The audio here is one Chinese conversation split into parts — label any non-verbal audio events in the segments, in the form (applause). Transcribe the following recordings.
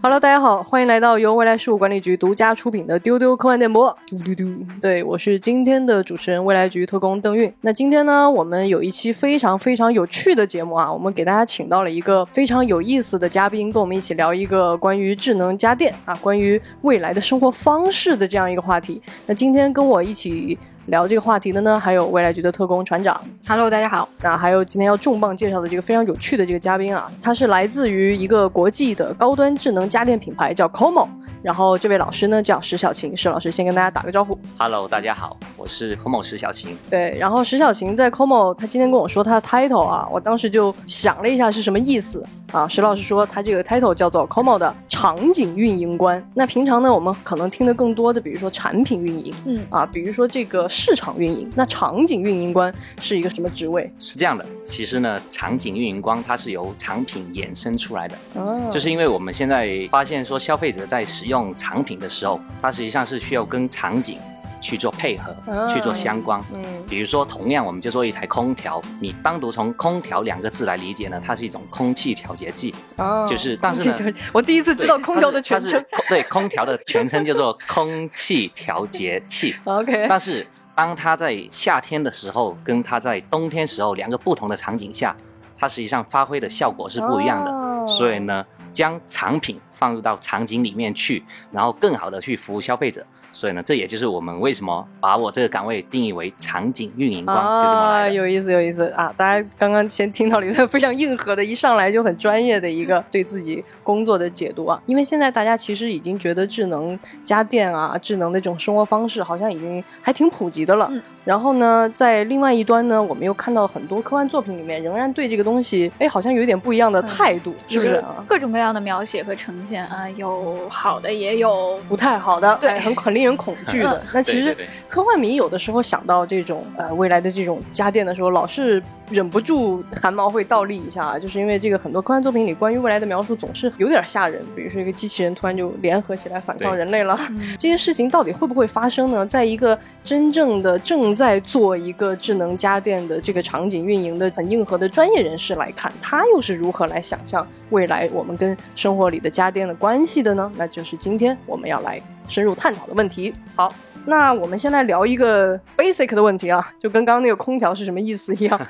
Hello，大家好，欢迎来到由未来事务管理局独家出品的丢丢科幻电波。嘟嘟嘟，对我是今天的主持人，未来局特工邓运。那今天呢，我们有一期非常非常有趣的节目啊，我们给大家请到了一个非常有意思的嘉宾，跟我们一起聊一个关于智能家电啊，关于未来的生活方式的这样一个话题。那今天跟我一起。聊这个话题的呢，还有未来局的特工船长。Hello，大家好。那还有今天要重磅介绍的这个非常有趣的这个嘉宾啊，他是来自于一个国际的高端智能家电品牌，叫 Como。然后这位老师呢叫石小琴，石老师先跟大家打个招呼。Hello，大家好，我是 Como 石小琴。对，然后石小琴在 Como，他今天跟我说他的 title 啊，我当时就想了一下是什么意思啊。石老师说他这个 title 叫做 Como 的场景运营官。那平常呢，我们可能听的更多的，比如说产品运营，嗯啊，比如说这个市场运营。那场景运营官是一个什么职位？是这样的，其实呢，场景运营官它是由产品衍生出来的，哦，就是因为我们现在发现说消费者在使用产品的时候，它实际上是需要跟场景去做配合，去做相关。嗯，比如说，同样我们就说一台空调，你单独从空调两个字来理解呢，它是一种空气调节剂。哦，就是，但是呢，我第一次知道空调的全称。对，空调的全称叫做空气调节器。(laughs) OK，但是当它在夏天的时候，跟它在冬天时候两个不同的场景下，它实际上发挥的效果是不一样的。所以呢。将产品放入到场景里面去，然后更好的去服务消费者。所以呢，这也就是我们为什么把我这个岗位定义为场景运营官，就这么来有意思，有意思啊！大家刚刚先听到了一段非常硬核的，一上来就很专业的一个对自己工作的解读啊。因为现在大家其实已经觉得智能家电啊，智能的这种生活方式好像已经还挺普及的了。然后呢，在另外一端呢，我们又看到很多科幻作品里面仍然对这个东西，哎，好像有一点不一样的态度，是不是？各种各样的描写和呈现啊，有好的，也有不太好的，对，很很令人恐惧的。那其实科幻迷有的时候想到这种呃未来的这种家电的时候，老是忍不住汗毛会倒立一下，就是因为这个很多科幻作品里关于未来的描述总是有点吓人，比如说一个机器人突然就联合起来反抗人类了，这件事情到底会不会发生呢？在一个真正的正在做一个智能家电的这个场景运营的很硬核的专业人士来看，他又是如何来想象未来我们跟生活里的家电的关系的呢？那就是今天我们要来深入探讨的问题。好，那我们先来聊一个 basic 的问题啊，就跟刚刚那个空调是什么意思一样。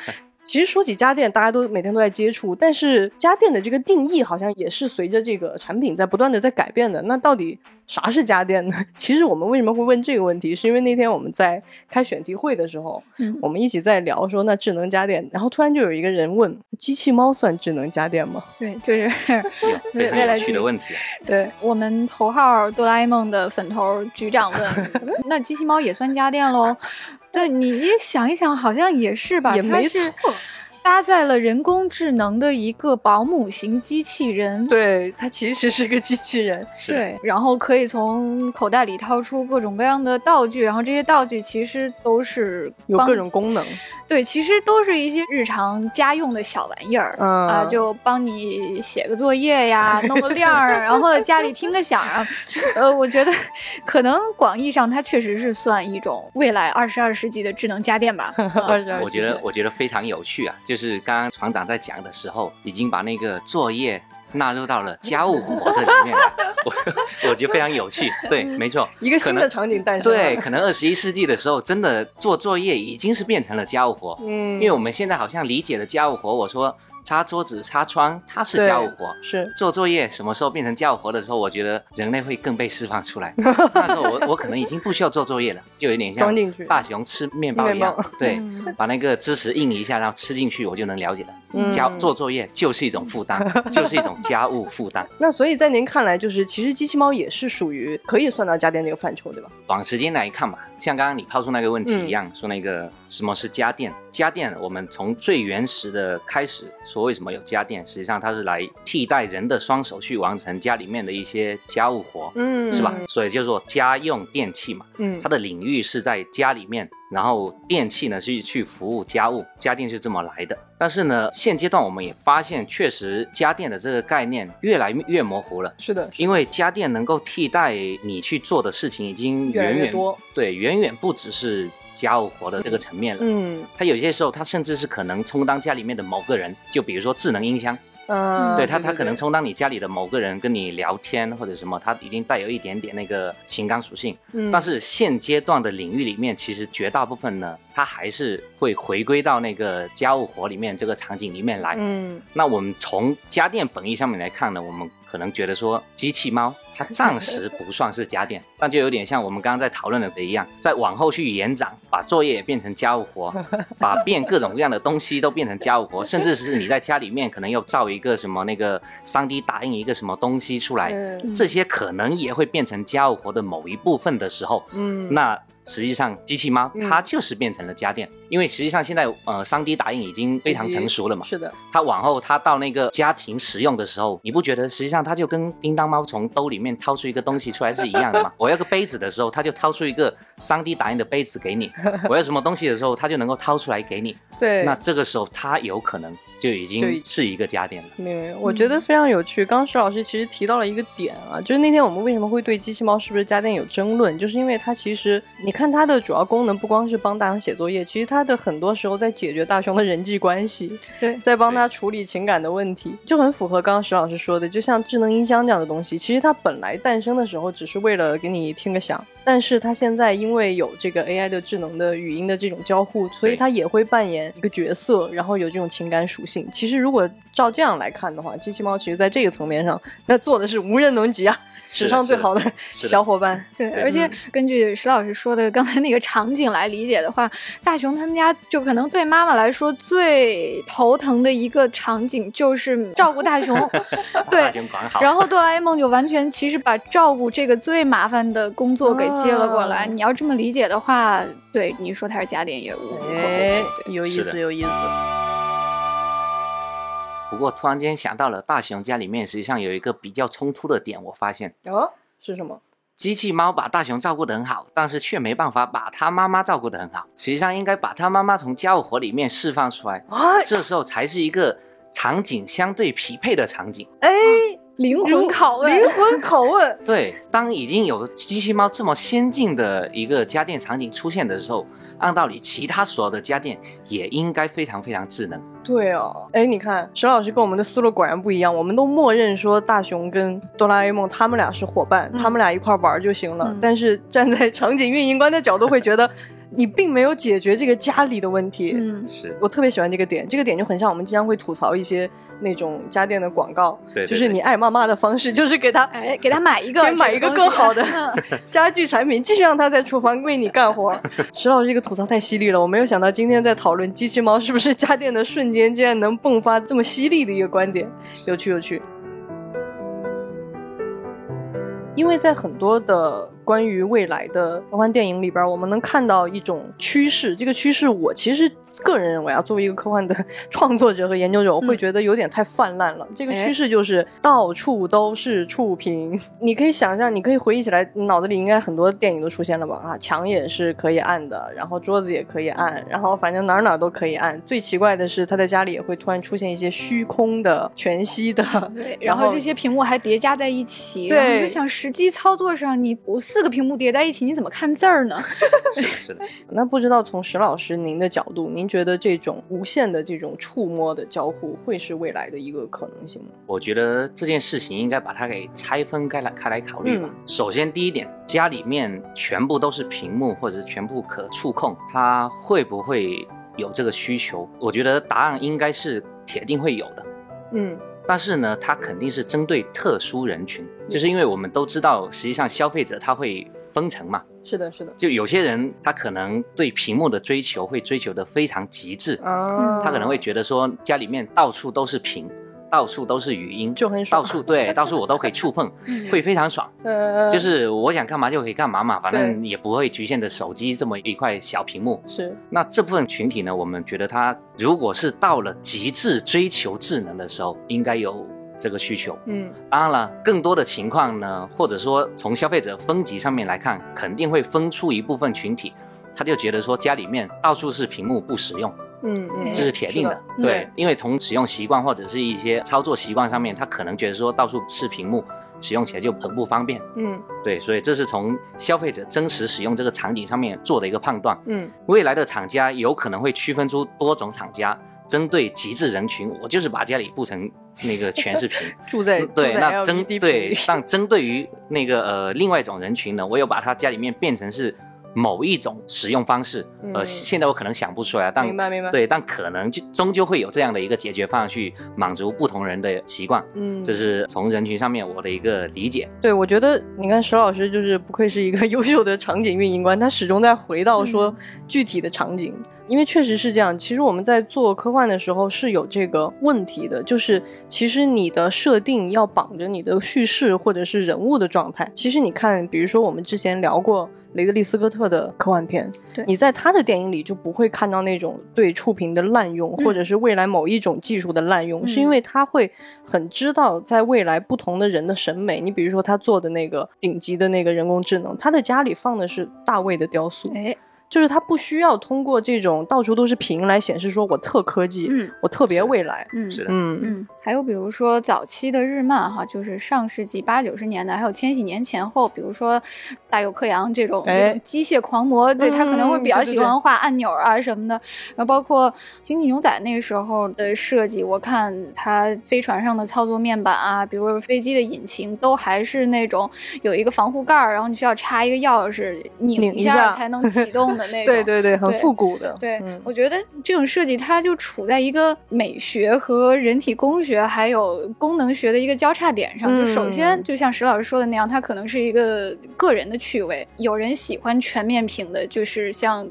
其实说起家电，大家都每天都在接触，但是家电的这个定义好像也是随着这个产品在不断的在改变的。那到底啥是家电呢？(laughs) 其实我们为什么会问这个问题，是因为那天我们在开选题会的时候，嗯，我们一起在聊说那智能家电，然后突然就有一个人问：机器猫算智能家电吗？(laughs) 对，就是未来局的问题。对我们头号哆啦 A 梦的粉头局长问：(laughs) 那机器猫也算家电喽？对，你想一想，好像也是吧？也没错。搭载了人工智能的一个保姆型机器人，对，它其实是个机器人，(laughs) 对，然后可以从口袋里掏出各种各样的道具，然后这些道具其实都是有各种功能，对，其实都是一些日常家用的小玩意儿，啊，就帮你写个作业呀，(laughs) 弄个亮儿，然后家里听个响啊，(laughs) 呃，我觉得可能广义上它确实是算一种未来二十二世纪的智能家电吧。我觉得我觉得非常有趣啊，就。是刚刚船长在讲的时候，已经把那个作业纳入到了家务活这里面了，(laughs) 我 (laughs) 我觉得非常有趣。对，没错，一个新的场景诞生。对，可能二十一世纪的时候，真的做作业已经是变成了家务活。嗯，因为我们现在好像理解的家务活，我说。擦桌子、擦窗，它是家务活；是做作业，什么时候变成家务活的时候，我觉得人类会更被释放出来。(laughs) 那时候我我可能已经不需要做作业了，就有点像大熊吃面包一样，对，把那个知识印一下，然后吃进去，我就能了解了。家做作业就是一种负担，(laughs) 就是一种家务负担。(laughs) 那所以在您看来，就是其实机器猫也是属于可以算到家电这个范畴，对吧？短时间来看吧。像刚刚你抛出那个问题一样，说那个什么是家电？家电，我们从最原始的开始说，为什么有家电？实际上它是来替代人的双手去完成家里面的一些家务活，嗯，是吧？所以叫做家用电器嘛，嗯，它的领域是在家里面。然后电器呢是去服务家务，家电是这么来的。但是呢，现阶段我们也发现，确实家电的这个概念越来越模糊了。是的，因为家电能够替代你去做的事情已经远远多，对，远远不只是家务活的这个层面了。嗯，它有些时候它甚至是可能充当家里面的某个人，就比如说智能音箱。嗯，对他，他可能充当你家里的某个人跟你聊天或者什么，他一定带有一点点那个情感属性。嗯，但是现阶段的领域里面，其实绝大部分呢，它还是会回归到那个家务活里面这个场景里面来。嗯，那我们从家电本意上面来看呢，我们。可能觉得说机器猫它暂时不算是家电，但就有点像我们刚刚在讨论的一样，在往后去延展，把作业变成家务活，(laughs) 把变各种各样的东西都变成家务活，甚至是你在家里面可能要造一个什么那个 3D 打印一个什么东西出来，这些可能也会变成家务活的某一部分的时候，嗯，那。实际上，机器猫它就是变成了家电，因为实际上现在呃，3D 打印已经非常成熟了嘛。是的。它往后它到那个家庭使用的时候，你不觉得实际上它就跟叮当猫从兜里面掏出一个东西出来是一样的吗？我要个杯子的时候，他就掏出一个 3D 打印的杯子给你；(laughs) 我要什么东西的时候，他就能够掏出来给你。对。那这个时候他有可能。就已经是一个家电了。没有，我觉得非常有趣。刚刚石老师其实提到了一个点啊，就是那天我们为什么会对机器猫是不是家电有争论，就是因为它其实，你看它的主要功能不光是帮大熊写作业，其实它的很多时候在解决大熊的人际关系，对，在帮他处理情感的问题，就很符合刚刚石老师说的，就像智能音箱这样的东西，其实它本来诞生的时候只是为了给你听个响。但是它现在因为有这个 AI 的智能的语音的这种交互，所以它也会扮演一个角色，然后有这种情感属性。其实如果照这样来看的话，机器猫其实在这个层面上，那做的是无人能及啊。史上最好的小伙伴，对，而且根据石老师说的刚才那个场景来理解的话，大雄他们家就可能对妈妈来说最头疼的一个场景就是照顾大雄，(laughs) 对，然后哆啦 A 梦就完全其实把照顾这个最麻烦的工作给接了过来。你要这么理解的话，对，你说它是家电业务，哎，有意思，有意思。不过突然间想到了大熊家里面，实际上有一个比较冲突的点，我发现哦，是什么？机器猫把大熊照顾得很好，但是却没办法把他妈妈照顾得很好。实际上应该把他妈妈从家务活里面释放出来，这时候才是一个场景相对匹配的场景。哎。灵魂拷问，灵魂拷问。(laughs) 对，当已经有机器猫这么先进的一个家电场景出现的时候，按道理其他所有的家电也应该非常非常智能。对哦，哎，你看石老师跟我们的思路果然不一样，我们都默认说大雄跟哆啦 A 梦他们俩是伙伴，他们俩一块玩就行了。但是站在场景运营官的角度会觉得。你并没有解决这个家里的问题，嗯，是我特别喜欢这个点，这个点就很像我们经常会吐槽一些那种家电的广告，对，就是你爱妈妈的方式，就是给他，哎，给他买一个，买一个更好的 (laughs) (laughs) 家具产品，继续让他在厨房为你干活。(laughs) 石老师这个吐槽太犀利了，我没有想到今天在讨论机器猫是不是家电的瞬间，竟然能迸发这么犀利的一个观点，有趣有趣。因为在很多的。关于未来的科幻电影里边，我们能看到一种趋势。这个趋势，我其实个人认为啊，作为一个科幻的创作者和研究者，我会觉得有点太泛滥了。这个趋势就是到处都是触屏。你可以想象，你可以回忆起来，脑子里应该很多电影都出现了吧？啊，墙也是可以按的，然后桌子也可以按，然后反正哪哪都可以按。最奇怪的是，他在家里也会突然出现一些虚空的、全息的，对，(laughs) 然后这些屏幕还叠加在一起。对，就想实际操作上，你不四个屏幕叠在一起，你怎么看字儿呢？(laughs) 是的，是的。(laughs) 那不知道从石老师您的角度，您觉得这种无限的这种触摸的交互会是未来的一个可能性吗？我觉得这件事情应该把它给拆分开来开来考虑吧。首先，第一点，家里面全部都是屏幕或者是全部可触控，它会不会有这个需求？我觉得答案应该是铁定会有的。嗯。但是呢，它肯定是针对特殊人群，就是因为我们都知道，实际上消费者他会分层嘛。是的，是的。就有些人他可能对屏幕的追求会追求的非常极致，他可能会觉得说家里面到处都是屏。到处都是语音，就很爽。到处对，到处我都可以触碰，(laughs) 会非常爽。就是我想干嘛就可以干嘛嘛，反正也不会局限着手机这么一块小屏幕。是。那这部分群体呢，我们觉得他如果是到了极致追求智能的时候，应该有这个需求。嗯。当然了，更多的情况呢，或者说从消费者分级上面来看，肯定会分出一部分群体，他就觉得说家里面到处是屏幕不实用。嗯嗯，这是铁定的，对，因为从使用习惯或者是一些操作习惯上面，他可能觉得说到处是屏幕，使用起来就很不方便。嗯，对，所以这是从消费者真实使用这个场景上面做的一个判断。嗯，未来的厂家有可能会区分出多种厂家，针对极致人群，我就是把家里布成那个全是屏，(laughs) 住在对那针对但针对于那个呃另外一种人群呢，我又把他家里面变成是。某一种使用方式，呃，现在我可能想不出来，但明白明白，对，但可能就终究会有这样的一个解决方案去满足不同人的习惯，嗯，这是从人群上面我的一个理解。对，我觉得你看石老师就是不愧是一个优秀的场景运营官，他始终在回到说具体的场景，因为确实是这样。其实我们在做科幻的时候是有这个问题的，就是其实你的设定要绑着你的叙事或者是人物的状态。其实你看，比如说我们之前聊过。雷德利·斯科特的科幻片，你在他的电影里就不会看到那种对触屏的滥用，或者是未来某一种技术的滥用，是因为他会很知道在未来不同的人的审美。你比如说他做的那个顶级的那个人工智能，他的家里放的是大卫的雕塑。哎。就是它不需要通过这种到处都是屏来显示说我特科技，嗯，我特别未来，嗯，是的，嗯嗯。还有比如说早期的日漫哈，就是上世纪八九十年代，还有千禧年前后，比如说大有克洋这种机械狂魔，对他可能会比较喜欢画按钮啊什么的。然后包括星际牛仔那个时候的设计，我看它飞船上的操作面板啊，比如说飞机的引擎，都还是那种有一个防护盖儿，然后你需要插一个钥匙拧一下才能启动。对对对，很复古的。对，我觉得这种设计它就处在一个美学和人体工学还有功能学的一个交叉点上。就首先，就像石老师说的那样，它可能是一个个人的趣味。有人喜欢全面屏的，就是像。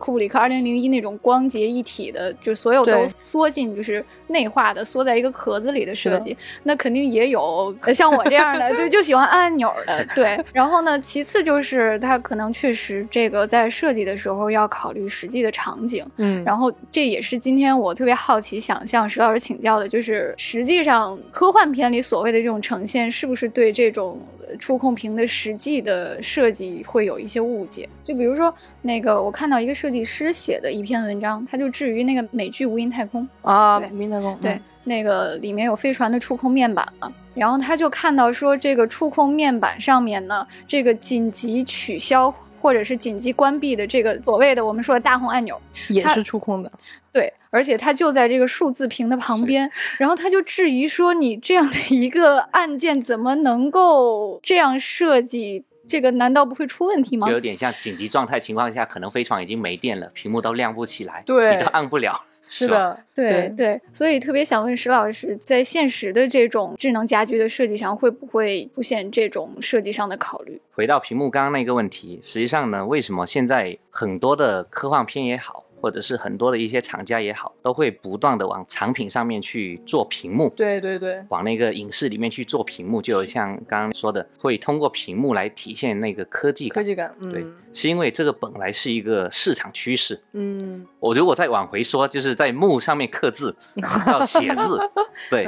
库布里克二零零一那种光洁一体的，就所有都缩进，就是内化的，缩在一个壳子里的设计，那肯定也有像我这样的，对，(laughs) 就喜欢按按钮的，对。然后呢，其次就是它可能确实这个在设计的时候要考虑实际的场景，嗯。然后这也是今天我特别好奇，想向石老师请教的，就是实际上科幻片里所谓的这种呈现，是不是对这种触控屏的实际的设计会有一些误解？就比如说那个，我看到一个设计师写的一篇文章，他就至于那个美剧《无垠太空》啊，《无垠太空》对，那个里面有飞船的触控面板了，然后他就看到说，这个触控面板上面呢，这个紧急取消或者是紧急关闭的这个所谓的我们说的大红按钮也是触控的，对，而且它就在这个数字屏的旁边，然后他就质疑说，你这样的一个按键怎么能够这样设计？这个难道不会出问题吗？就有点像紧急状态情况下，可能飞船已经没电了，屏幕都亮不起来，对，你都按不了。(laughs) 是的，对对，所以特别想问石老师，在现实的这种智能家居的设计上，会不会出现这种设计上的考虑？回到屏幕刚刚那个问题，实际上呢，为什么现在很多的科幻片也好？或者是很多的一些厂家也好，都会不断的往产品上面去做屏幕，对对对，往那个影视里面去做屏幕，就像刚刚说的，会通过屏幕来体现那个科技感科技感，对，是因为这个本来是一个市场趋势，嗯，我如果再往回说，就是在幕上面刻字 (laughs) 到写字，对。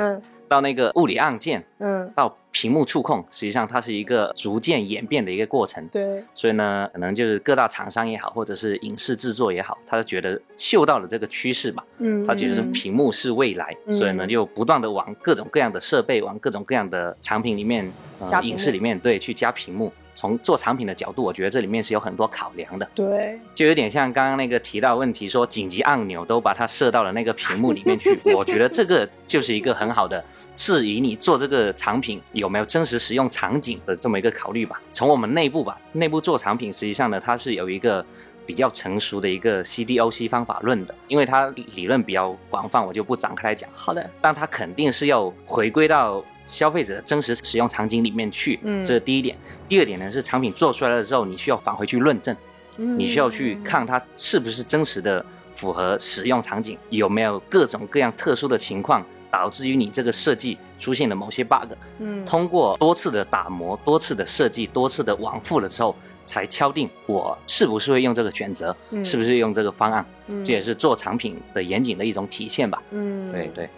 到那个物理按键，嗯，到屏幕触控，实际上它是一个逐渐演变的一个过程。对，所以呢，可能就是各大厂商也好，或者是影视制作也好，他觉得嗅到了这个趋势吧，嗯，他觉得屏幕是未来，所以呢，就不断的往各种各样的设备，往各种各样的产品里面，呃，影视里面，对，去加屏幕。从做产品的角度，我觉得这里面是有很多考量的。对，就有点像刚刚那个提到问题，说紧急按钮都把它设到了那个屏幕里面去。(laughs) 我觉得这个就是一个很好的质疑你做这个产品有没有真实使用场景的这么一个考虑吧。从我们内部吧，内部做产品，实际上呢，它是有一个比较成熟的一个 CDOC 方法论的，因为它理论比较广泛，我就不展开来讲。好的，但它肯定是要回归到。消费者真实使用场景里面去，嗯，这是第一点。第二点呢是产品做出来了之后，你需要返回去论证，嗯，你需要去看它是不是真实的符合使用场景，有没有各种各样特殊的情况导致于你这个设计出现了某些 bug，嗯，通过多次的打磨、多次的设计、多次的往复了之后，才敲定我是不是会用这个选择，是不是用这个方案，这也是做产品的严谨的一种体现吧，嗯，对对。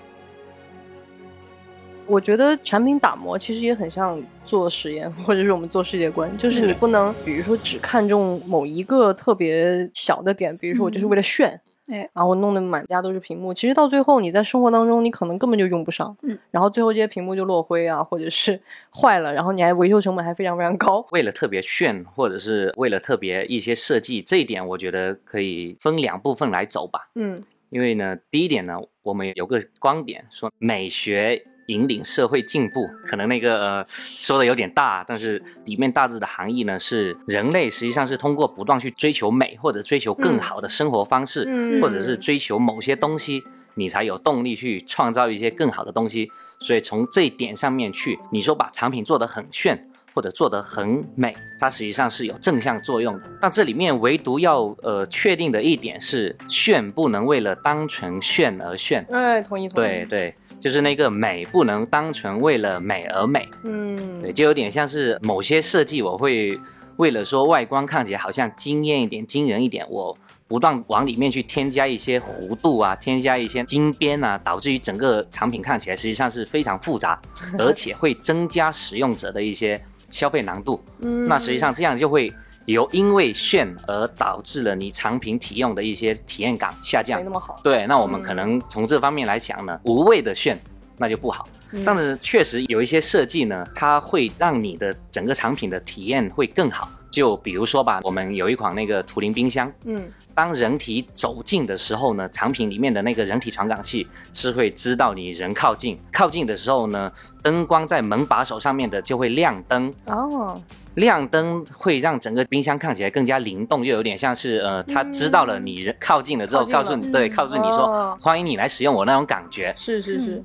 我觉得产品打磨其实也很像做实验，(laughs) 或者是我们做世界观，就是你不能，比如说只看重某一个特别小的点，比如说我就是为了炫，哎，然后弄得满家都是屏幕，其实到最后你在生活当中你可能根本就用不上，嗯，然后最后这些屏幕就落灰啊，或者是坏了，然后你还维修成本还非常非常高。为了特别炫，或者是为了特别一些设计，这一点我觉得可以分两部分来走吧，嗯。因为呢，第一点呢，我们有个观点说美学。引领社会进步，可能那个呃说的有点大，但是里面大致的含义呢是，人类实际上是通过不断去追求美，或者追求更好的生活方式，或者是追求某些东西，你才有动力去创造一些更好的东西。所以从这一点上面去，你说把产品做得很炫，或者做得很美，它实际上是有正向作用的。但这里面唯独要呃确定的一点是，炫不能为了单纯炫而炫。哎，同意同意。对对。就是那个美不能单纯为了美而美，嗯，对，就有点像是某些设计，我会为了说外观看起来好像惊艳一点、惊人一点，我不断往里面去添加一些弧度啊，添加一些金边啊，导致于整个产品看起来实际上是非常复杂，而且会增加使用者的一些消费难度。(laughs) 嗯，那实际上这样就会。由因为炫而导致了你产品体用的一些体验感下降，没那么好。对，那我们可能从这方面来讲呢，无谓的炫那就不好。但是确实有一些设计呢，它会让你的整个产品的体验会更好。就比如说吧，我们有一款那个图灵冰箱，嗯。当人体走近的时候呢，产品里面的那个人体传感器是会知道你人靠近，靠近的时候呢，灯光在门把手上面的就会亮灯。哦，亮灯会让整个冰箱看起来更加灵动，就有点像是呃，它知道了你人靠近了之后，告诉你对，告诉你说欢迎你来使用我那种感觉，是是是。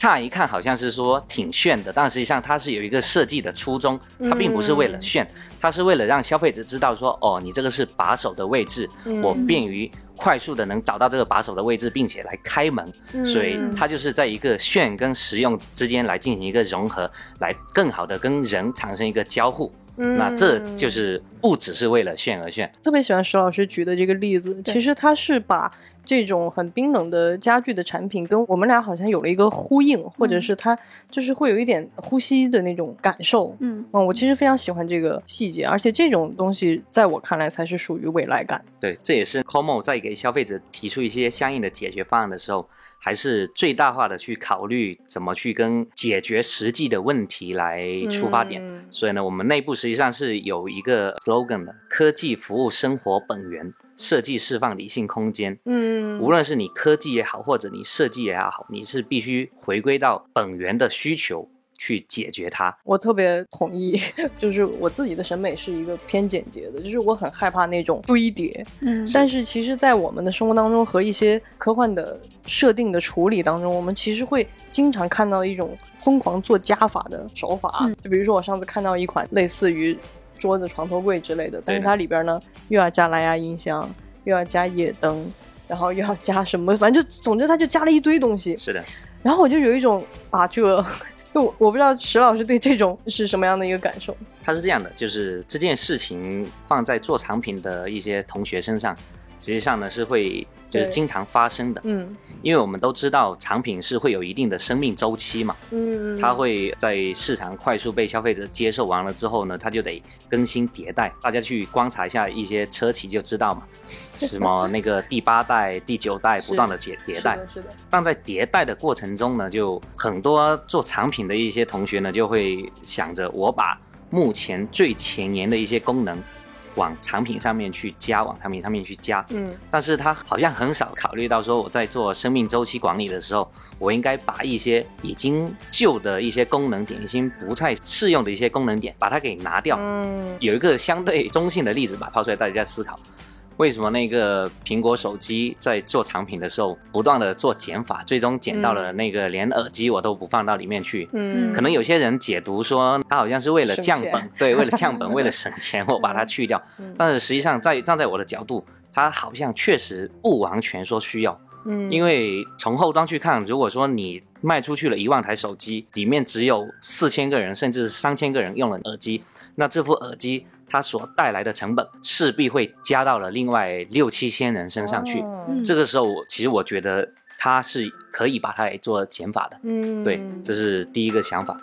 乍一看好像是说挺炫的，但实际上它是有一个设计的初衷，它并不是为了炫，它是为了让消费者知道说，哦，你这个是把手的位置，我便于快速的能找到这个把手的位置，并且来开门，所以它就是在一个炫跟实用之间来进行一个融合，来更好的跟人产生一个交互。那这就是不只是为了炫而炫。特别喜欢石老师举的这个例子，其实他是把。这种很冰冷的家具的产品，跟我们俩好像有了一个呼应，或者是它就是会有一点呼吸的那种感受。嗯，嗯，我其实非常喜欢这个细节，而且这种东西在我看来才是属于未来感。对，这也是 COMO 在给消费者提出一些相应的解决方案的时候，还是最大化的去考虑怎么去跟解决实际的问题来出发点。所以呢，我们内部实际上是有一个 slogan 的：科技服务生活本源。设计释放理性空间，嗯，无论是你科技也好，或者你设计也好，你是必须回归到本源的需求去解决它。我特别同意，(laughs) 就是我自己的审美是一个偏简洁的，就是我很害怕那种堆叠，嗯，但是其实，在我们的生活当中和一些科幻的设定的处理当中，我们其实会经常看到一种疯狂做加法的手法，就比如说我上次看到一款类似于。桌子、床头柜之类的，但是它里边呢又要加蓝牙音箱，又要加夜灯，然后又要加什么，反正就总之它就加了一堆东西。是的，然后我就有一种啊，这 (laughs) 就我不知道石老师对这种是什么样的一个感受。他是这样的，就是这件事情放在做产品的一些同学身上，实际上呢是会。就是经常发生的，嗯，因为我们都知道产品是会有一定的生命周期嘛，嗯，它会在市场快速被消费者接受完了之后呢，它就得更新迭代。大家去观察一下一些车企就知道嘛，(laughs) 什么那个第八代、第九代不断的迭迭代，是的。但在迭代的过程中呢，就很多做产品的一些同学呢，就会想着我把目前最前沿的一些功能。往产品上面去加，往产品上面去加，嗯，但是他好像很少考虑到说，我在做生命周期管理的时候，我应该把一些已经旧的一些功能点，已经不太适用的一些功能点，把它给拿掉。嗯，有一个相对中性的例子吧，抛出来大家思考。为什么那个苹果手机在做产品的时候不断的做减法，最终减到了那个连耳机我都不放到里面去？嗯，可能有些人解读说它好像是为了降本，对，为了降本，为了省钱，我把它去掉。(laughs) 但是实际上，在站在我的角度，它好像确实不完全说需要。嗯，因为从后端去看，如果说你卖出去了一万台手机，里面只有四千个人甚至是三千个人用了耳机，那这副耳机。它所带来的成本势必会加到了另外六七千人身上去。这个时候，我其实我觉得它是可以把它来做减法的。嗯，对，这是第一个想法。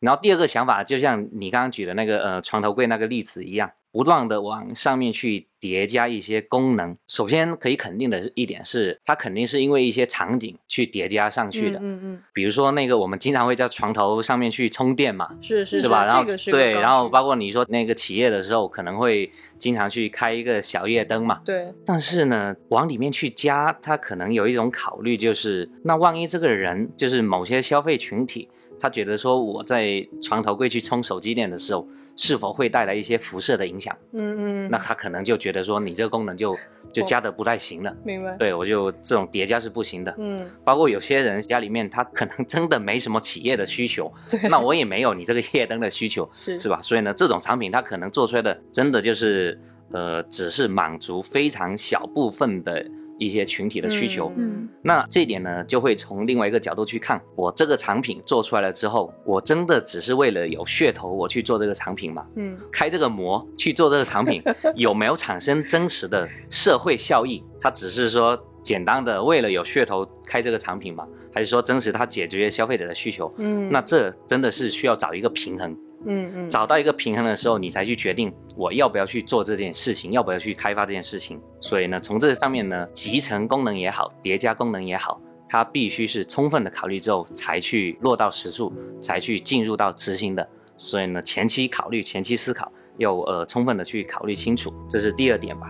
然后第二个想法，就像你刚刚举的那个呃床头柜那个例子一样，不断的往上面去叠加一些功能。首先可以肯定的一点是，它肯定是因为一些场景去叠加上去的。嗯嗯。比如说那个我们经常会在床头上面去充电嘛，是是是吧？然后对，然后包括括你说那个企业的时候，可能会经常去开一个小夜灯嘛。对。但是呢，往里面去加，它可能有一种考虑，就是那万一这个人就是某些消费群体。他觉得说我在床头柜去充手机电的时候，是否会带来一些辐射的影响？嗯嗯，那他可能就觉得说你这个功能就就加的不太行了。明白。对我就这种叠加是不行的。嗯，包括有些人家里面他可能真的没什么企业的需求，对，那我也没有你这个夜灯的需求，是是吧？所以呢，这种产品它可能做出来的真的就是呃，只是满足非常小部分的。一些群体的需求，嗯，那这一点呢，就会从另外一个角度去看，我这个产品做出来了之后，我真的只是为了有噱头我去做这个产品吗？嗯，开这个模去做这个产品，(laughs) 有没有产生真实的社会效益？它只是说简单的为了有噱头开这个产品吗？还是说真实它解决消费者的需求？嗯，那这真的是需要找一个平衡。嗯嗯，找到一个平衡的时候，你才去决定我要不要去做这件事情，要不要去开发这件事情。所以呢，从这上面呢，集成功能也好，叠加功能也好，它必须是充分的考虑之后才去落到实处，才去进入到执行的。所以呢，前期考虑、前期思考，要呃充分的去考虑清楚，这是第二点吧。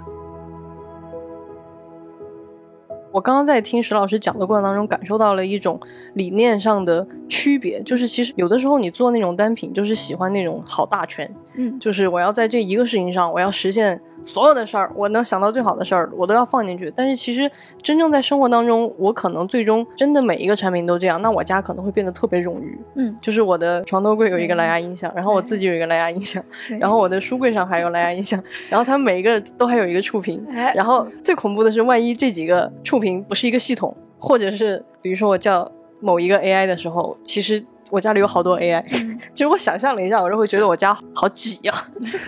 我刚刚在听石老师讲的过程当中，感受到了一种理念上的区别，就是其实有的时候你做那种单品，就是喜欢那种好大全，嗯，就是我要在这一个事情上，我要实现。所有的事儿，我能想到最好的事儿，我都要放进去。但是其实真正在生活当中，我可能最终真的每一个产品都这样，那我家可能会变得特别冗余。嗯，就是我的床头柜有一个蓝牙音响，然后我自己有一个蓝牙音响，然后我的书柜上还有蓝牙音响，(laughs) 然后它们每一个都还有一个触屏。然后最恐怖的是，万一这几个触屏不是一个系统，或者是比如说我叫某一个 AI 的时候，其实。我家里有好多 AI，(laughs) 其实我想象了一下，我就会觉得我家好挤呀。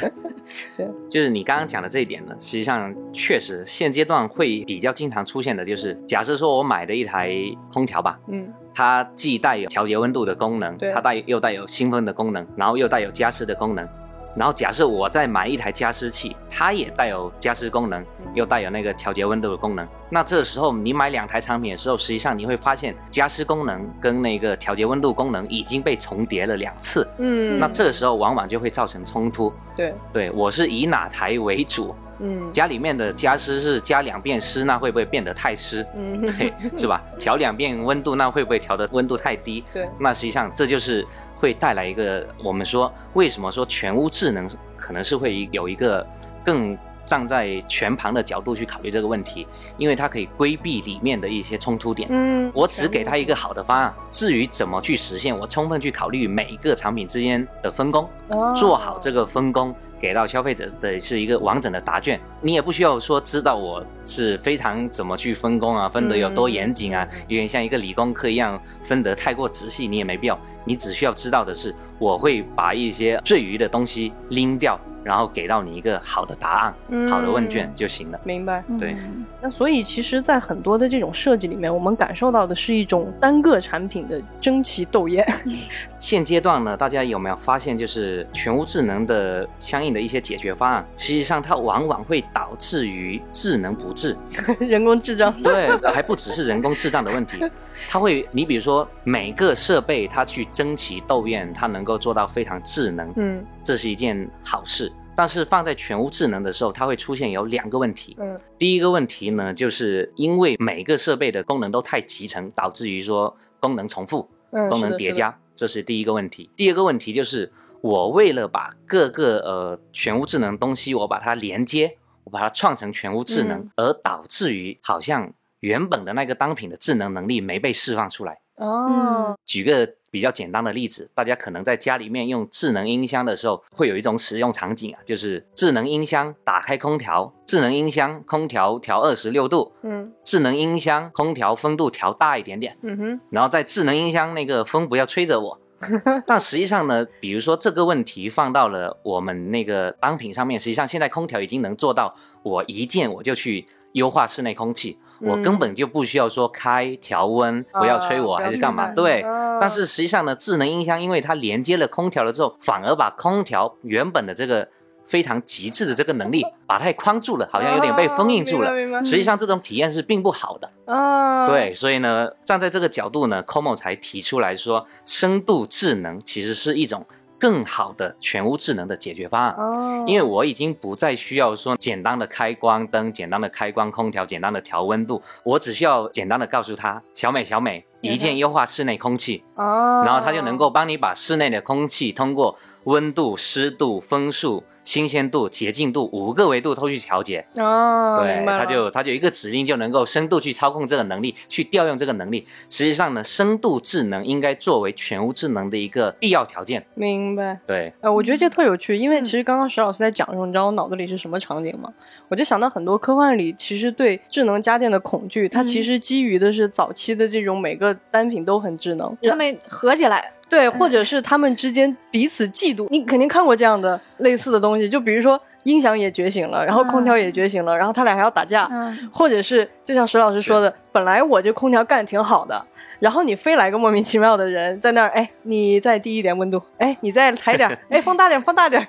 (laughs) 对，就是你刚刚讲的这一点呢，实际上确实现阶段会比较经常出现的，就是假设说我买的一台空调吧，嗯，它既带有调节温度的功能，它带又带有新风的功能，然后又带有加湿的功能。然后假设我再买一台加湿器，它也带有加湿功能，又带有那个调节温度的功能。那这时候你买两台产品的时候，实际上你会发现加湿功能跟那个调节温度功能已经被重叠了两次。嗯，那这个时候往往就会造成冲突。对，对我是以哪台为主？嗯，家里面的加湿是加两遍湿，那会不会变得太湿？嗯，对，是吧？调两遍温度，那会不会调的温度太低？对，那实际上这就是会带来一个我们说为什么说全屋智能可能是会有一个更。站在全盘的角度去考虑这个问题，因为它可以规避里面的一些冲突点。嗯，我只给他一个好的方案，至于怎么去实现，我充分去考虑每一个产品之间的分工，做好这个分工，给到消费者的是一个完整的答卷。你也不需要说知道我是非常怎么去分工啊，分得有多严谨啊，有点像一个理工科一样分得太过仔细，你也没必要。你只需要知道的是，我会把一些赘余的东西拎掉。然后给到你一个好的答案，好的问卷就行了。明白，对。那所以其实，在很多的这种设计里面，我们感受到的是一种单个产品的争奇斗艳。(laughs) 现阶段呢，大家有没有发现，就是全屋智能的相应的一些解决方案，实际上它往往会导致于智能不智，(laughs) 人工智障。对，还不只是人工智障的问题，它会，你比如说每个设备它去争奇斗艳，它能够做到非常智能，嗯，这是一件好事。但是放在全屋智能的时候，它会出现有两个问题。嗯，第一个问题呢，就是因为每个设备的功能都太集成，导致于说功能重复、功能叠加，这是第一个问题。第二个问题就是我为了把各个呃全屋智能东西我把它连接，我把它创成全屋智能，而导致于好像原本的那个单品的智能能力没被释放出来。哦，举个。比较简单的例子，大家可能在家里面用智能音箱的时候，会有一种使用场景啊，就是智能音箱打开空调，智能音箱空调调二十六度，嗯，智能音箱空调风度调大一点点，嗯哼，然后在智能音箱那个风不要吹着我，(laughs) 但实际上呢，比如说这个问题放到了我们那个单品上面，实际上现在空调已经能做到，我一键我就去优化室内空气。我根本就不需要说开调温，不要吹我还是干嘛？对。但是实际上呢，智能音箱因为它连接了空调了之后，反而把空调原本的这个非常极致的这个能力 (laughs) 把它框住了，好像有点被封印住了。实际上这种体验是并不好的。(laughs) 啊，对，所以呢，站在这个角度呢，Como 才提出来说，深度智能其实是一种。更好的全屋智能的解决方案。哦，因为我已经不再需要说简单的开关灯、简单的开关空调、简单的调温度，我只需要简单的告诉他小美小美，一键优化室内空气哦，然后它就能够帮你把室内的空气通过温度、湿度、风速。新鲜度、洁净度五个维度都去调节哦，对，它就它就一个指令就能够深度去操控这个能力，去调用这个能力。实际上呢，深度智能应该作为全屋智能的一个必要条件。明白。对，呃，我觉得这特有趣，因为其实刚刚石老师在讲的时候，你知道我脑子里是什么场景吗？我就想到很多科幻里其实对智能家电的恐惧，它其实基于的是早期的这种每个单品都很智能，他们合起来。对，或者是他们之间彼此嫉妒，你肯定看过这样的类似的东西，就比如说音响也觉醒了，然后空调也觉醒了，然后他俩还要打架，或者是就像石老师说的，本来我这空调干挺好的，然后你非来个莫名其妙的人在那儿，哎，你再低一点温度，哎，你再抬点，(laughs) 哎，放大点，放大点，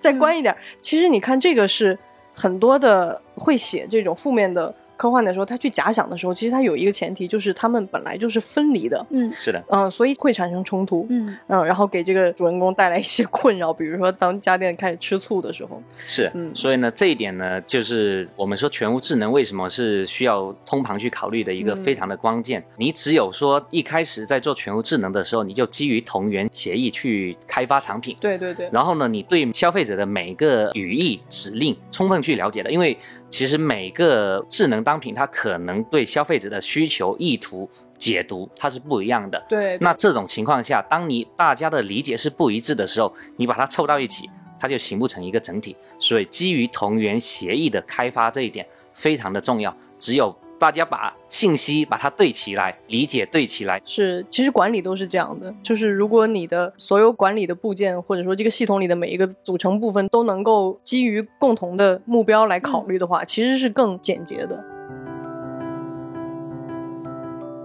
再关一点。其实你看这个是很多的会写这种负面的。科幻的时候，他去假想的时候，其实他有一个前提，就是他们本来就是分离的。嗯，是的，嗯，所以会产生冲突。嗯嗯，然后给这个主人公带来一些困扰，比如说当家电开始吃醋的时候。是，嗯，所以呢，这一点呢，就是我们说全屋智能为什么是需要通盘去考虑的一个非常的关键。你只有说一开始在做全屋智能的时候，你就基于同源协议去开发产品。对对对。然后呢，你对消费者的每个语义指令充分去了解了，因为其实每个智能。商品它可能对消费者的需求意图解读它是不一样的。对，那这种情况下，当你大家的理解是不一致的时候，你把它凑到一起，它就形不成一个整体。所以，基于同源协议的开发这一点非常的重要。只有大家把信息把它对起来，理解对起来，是其实管理都是这样的。就是如果你的所有管理的部件，或者说这个系统里的每一个组成部分都能够基于共同的目标来考虑的话，其实是更简洁的。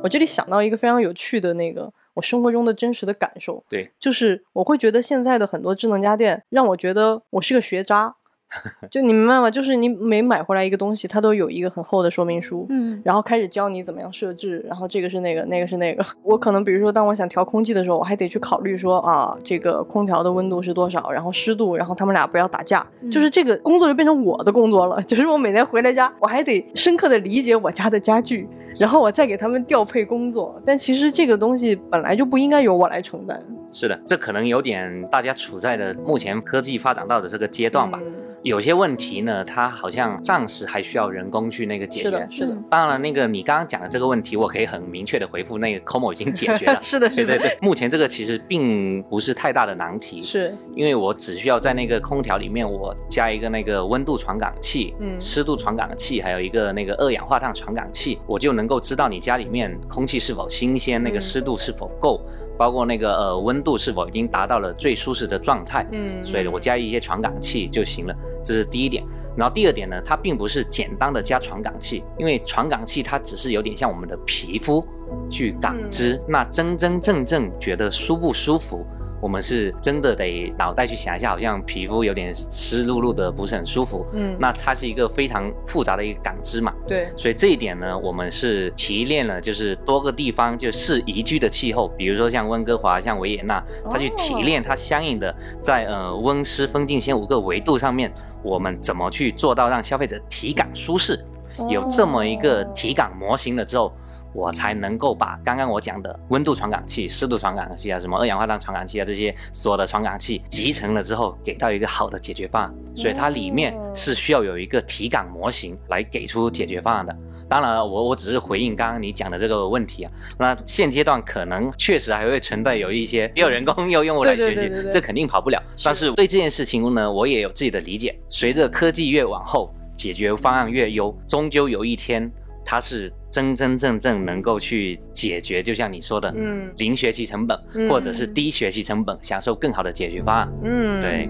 我这里想到一个非常有趣的那个我生活中的真实的感受，对，就是我会觉得现在的很多智能家电让我觉得我是个学渣。(laughs) 就你明白吗？就是你每买回来一个东西，它都有一个很厚的说明书，嗯，然后开始教你怎么样设置，然后这个是那个，那个是那个。我可能比如说，当我想调空气的时候，我还得去考虑说啊，这个空调的温度是多少，然后湿度，然后他们俩不要打架。就是这个工作就变成我的工作了，就是我每天回来家，我还得深刻的理解我家的家具，然后我再给他们调配工作。但其实这个东西本来就不应该由我来承担。是的，这可能有点大家处在的目前科技发展到的这个阶段吧。有些问题呢，它好像暂时还需要人工去那个解决。是的，是的。当然了，那个你刚刚讲的这个问题，我可以很明确的回复，那个 Como 已经解决了。(laughs) 是的，对对对。目前这个其实并不是太大的难题，是因为我只需要在那个空调里面我加一个那个温度传感器、嗯，湿度传感器，还有一个那个二氧化碳传感器，我就能够知道你家里面空气是否新鲜，那个湿度是否够。包括那个呃温度是否已经达到了最舒适的状态，嗯，所以我加一些传感器就行了，这是第一点。然后第二点呢，它并不是简单的加传感器，因为传感器它只是有点像我们的皮肤去感知，那真真正正觉得舒不舒服。我们是真的得脑袋去想一下，好像皮肤有点湿漉漉的，不是很舒服。嗯，那它是一个非常复杂的一个感知嘛。对，所以这一点呢，我们是提炼了，就是多个地方就是宜居的气候，比如说像温哥华、像维也纳，它去提炼它相应的在呃温湿风静线五个维度上面，我们怎么去做到让消费者体感舒适？有这么一个体感模型了之后。我才能够把刚刚我讲的温度传感器、湿度传感器啊、什么二氧化碳传感器啊这些所有的传感器集成了之后，给到一个好的解决方案。所以它里面是需要有一个体感模型来给出解决方案的。当然，我我只是回应刚刚你讲的这个问题啊。那现阶段可能确实还会存在有一些要人工要用户来学习，这肯定跑不了。但是对这件事情呢，我也有自己的理解。随着科技越往后，解决方案越优，终究有一天它是。真真正正能够去解决，就像你说的，嗯，零学习成本，或者是低学习成本，享受更好的解决方案。嗯，对。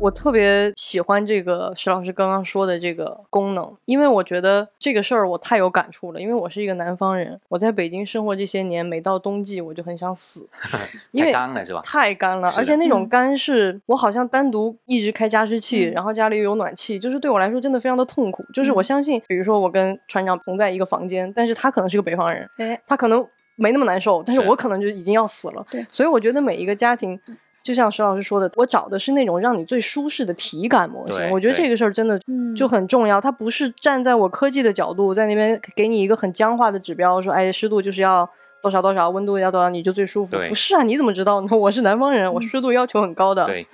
我特别喜欢这个石老师刚刚说的这个功能，因为我觉得这个事儿我太有感触了。因为我是一个南方人，我在北京生活这些年，每到冬季我就很想死，(laughs) 因为干了是吧？太干了，而且那种干是我好像单独一直开加湿器，然后家里又有暖气，就是对我来说真的非常的痛苦。就是我相信，比如说我跟船长同在一个房间，但是他可能是个北方人，他可能没那么难受，但是我可能就已经要死了。对，所以我觉得每一个家庭。就像石老师说的，我找的是那种让你最舒适的体感模型。我觉得这个事儿真的就很重要。它不是站在我科技的角度在那边给你一个很僵化的指标，说哎湿度就是要多少多少，温度要多少你就最舒服。不是啊，你怎么知道呢？(laughs) 我是南方人，我湿度要求很高的。对，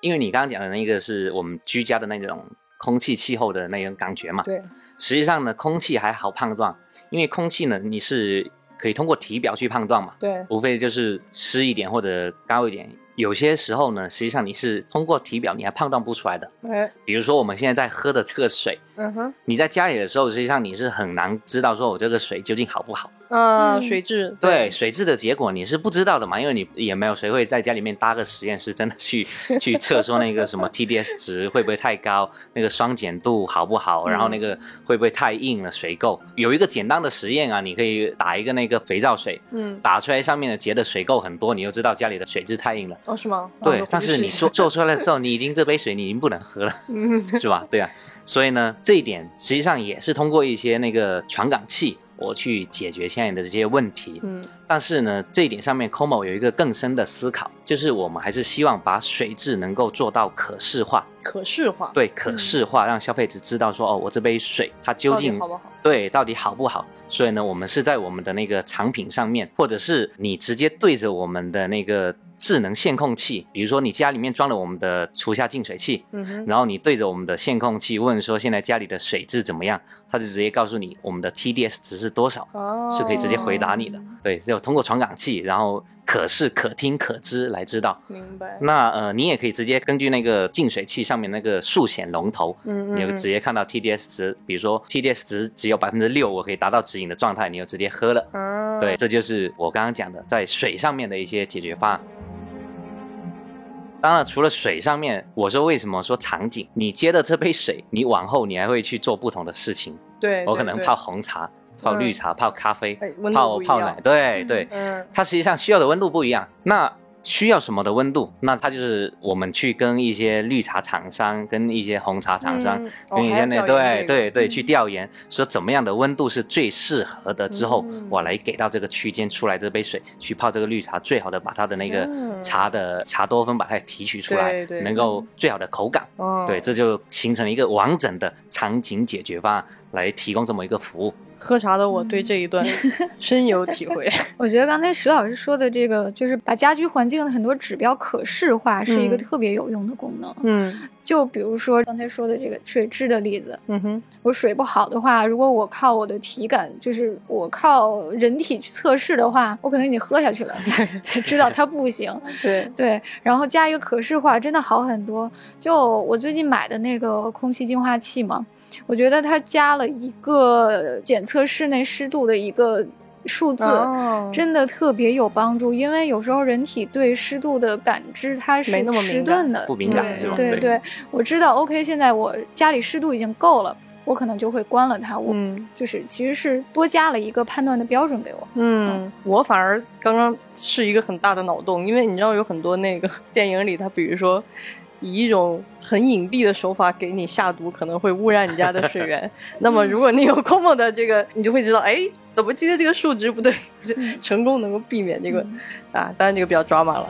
因为你刚刚讲的那个是我们居家的那种空气气候的那种感觉嘛。对，实际上呢，空气还好判断，因为空气呢你是可以通过体表去判断嘛。对，无非就是湿一点或者高一点。有些时候呢，实际上你是通过体表你还判断不出来的。哎，比如说我们现在在喝的这个水，嗯哼，你在家里的时候，实际上你是很难知道说我这个水究竟好不好。嗯，水质对水质的结果你是不知道的嘛，因为你也没有谁会在家里面搭个实验室，真的去 (laughs) 去测说那个什么 TDS 值会不会太高，那个双碱度好不好，然后那个会不会太硬了水垢。有一个简单的实验啊，你可以打一个那个肥皂水，嗯，打出来上面的结的水垢很多，你就知道家里的水质太硬了。哦，是吗？对，但是你做做出来的时候，你已经这杯水你已经不能喝了，是吧？对啊，所以呢，这一点实际上也是通过一些那个传感器。我去解决现在的这些问题，嗯，但是呢，这一点上面，Como 有一个更深的思考，就是我们还是希望把水质能够做到可视化，可视化，对，可视化，让消费者知道说，哦，我这杯水它究竟好不好？对，到底好不好？所以呢，我们是在我们的那个产品上面，或者是你直接对着我们的那个。智能线控器，比如说你家里面装了我们的厨下净水器，嗯哼，然后你对着我们的线控器问说现在家里的水质怎么样，它就直接告诉你我们的 TDS 值是多少，哦，是可以直接回答你的。对，就通过传感器，然后可视、可听、可知来知道。明白。那呃，你也可以直接根据那个净水器上面那个数显龙头，嗯嗯，你就直接看到 TDS 值，比如说 TDS 值只有百分之六，我可以达到指引的状态，你就直接喝了。嗯，对，这就是我刚刚讲的在水上面的一些解决方案。当然，除了水上面，我说为什么说场景？你接的这杯水，你往后你还会去做不同的事情。对，我可能泡红茶、泡绿茶、泡咖啡、泡泡奶。对对，嗯，它实际上需要的温度不一样。那需要什么的温度？那它就是我们去跟一些绿茶厂商、跟一些红茶厂商、跟一些那对对对去调研，说怎么样的温度是最适合的。之后我来给到这个区间出来这杯水去泡这个绿茶，最好的把它的那个茶的茶多酚把它提取出来，能够最好的口感。对，这就形成了一个完整的场景解决方案，来提供这么一个服务。喝茶的我对这一段 (laughs) 深有体会。(laughs) 我觉得刚才石老师说的这个，就是把家居环境的很多指标可视化，是一个特别有用的功能。嗯，就比如说刚才说的这个水质的例子。嗯哼，我水不好的话，如果我靠我的体感，就是我靠人体去测试的话，我可能已经喝下去了，才 (laughs) 才知道它不行。对对，然后加一个可视化，真的好很多。就我最近买的那个空气净化器嘛。我觉得它加了一个检测室内湿度的一个数字，真的特别有帮助。因为有时候人体对湿度的感知它是迟钝的，不敏感，对对，我知道。OK，现在我家里湿度已经够了，我可能就会关了它。我就是其实是多加了一个判断的标准给我。嗯，我反而刚刚是一个很大的脑洞，因为你知道有很多那个 (laughs) 电影里，它比如说。以一种很隐蔽的手法给你下毒，可能会污染你家的水源。(laughs) 那么，如果你有 Como 的这个，你就会知道，哎，怎么今天这个数值不对，(laughs) 成功能够避免这个啊。当然，这个比较抓马了。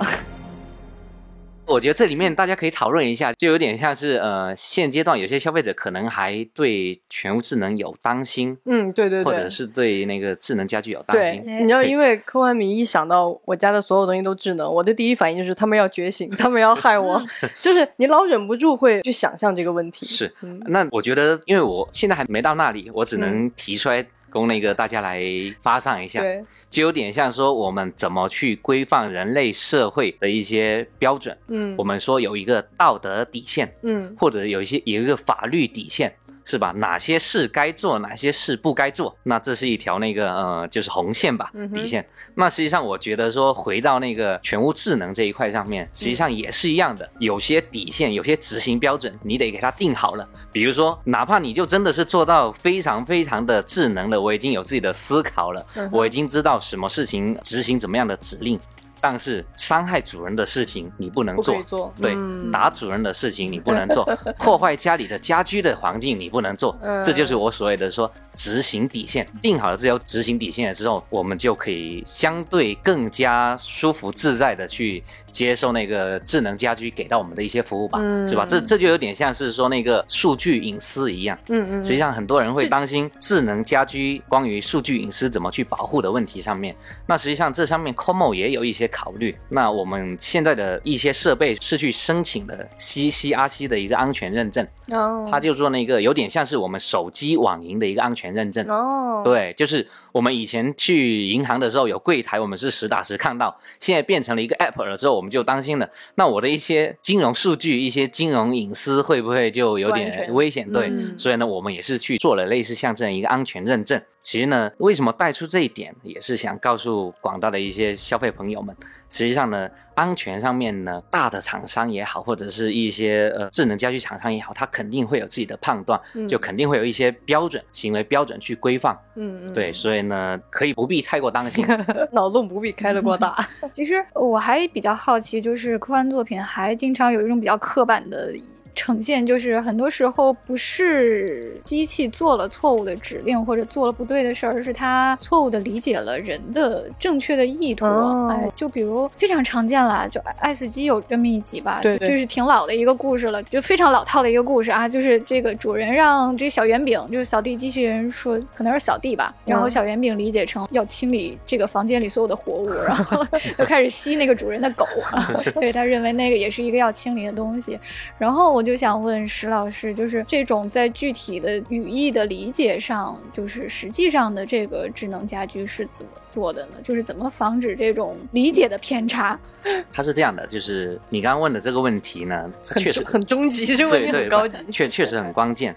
我觉得这里面大家可以讨论一下，就有点像是呃，现阶段有些消费者可能还对全屋智能有担心，嗯，对对对，或者是对那个智能家居有担心。对你知道，因为科幻迷一想到我家的所有东西都智能，我的第一反应就是他们要觉醒，他们要害我，(laughs) 就是你老忍不住会去想象这个问题。是，那我觉得，因为我现在还没到那里，我只能提出来供那个大家来发散一下。对。就有点像说我们怎么去规范人类社会的一些标准，嗯，我们说有一个道德底线，嗯，或者有一些有一个法律底线，是吧？哪些事该做，哪些事不该做？那这是一条那个呃，就是红线吧，底线。那实际上我觉得说，回到那个全屋智能这一块上面，实际上也是一样的，有些底线，有些执行标准，你得给它定好了。比如说，哪怕你就真的是做到非常非常的智能了，我已经有自己的思考了，我已经知道什么事情执行怎么样的指令。但是伤害主人的事情你不能做，对，打主人的事情你不能做，(laughs) 破坏家里的家居的环境你不能做，这就是我所谓的说执行底线。定好了这条执行底线了之后，我们就可以相对更加舒服自在的去接受那个智能家居给到我们的一些服务吧，嗯是吧？这这就有点像是说那个数据隐私一样，嗯嗯。实际上很多人会担心智能家居关于数据隐私怎么去保护的问题上面，那实际上这上面 COMO 也有一些。考虑，那我们现在的一些设备是去申请的 CCRC 的一个安全认证，哦，它就做那个有点像是我们手机网银的一个安全认证，哦，对，就是我们以前去银行的时候有柜台，我们是实打实看到，现在变成了一个 App 了之后，我们就担心了，那我的一些金融数据、一些金融隐私会不会就有点危险？对，所以呢，我们也是去做了类似像这样一个安全认证。其实呢，为什么带出这一点，也是想告诉广大的一些消费朋友们，实际上呢，安全上面呢，大的厂商也好，或者是一些呃智能家居厂商也好，他肯定会有自己的判断，就肯定会有一些标准行为标准去规范。嗯嗯。对，所以呢，可以不必太过担心，(laughs) 脑洞不必开得过大。(laughs) 其实我还比较好奇，就是科幻作品还经常有一种比较刻板的。呈现就是很多时候不是机器做了错误的指令或者做了不对的事儿，而是它错误的理解了人的正确的意图。哎，就比如非常常见了，就《爱死机》有这么一集吧，对，就是挺老的一个故事了，就非常老套的一个故事啊，就是这个主人让这小圆饼，就是扫地机器人说可能是扫地吧，然后小圆饼理解成要清理这个房间里所有的活物，然后就开始吸那个主人的狗，(laughs) 对他认为那个也是一个要清理的东西，然后我。我就想问石老师，就是这种在具体的语义的理解上，就是实际上的这个智能家居是怎么做的呢？就是怎么防止这种理解的偏差？(laughs) 它是这样的，就是你刚刚问的这个问题呢，确实很终极，这个问题很高级，确确实很关键。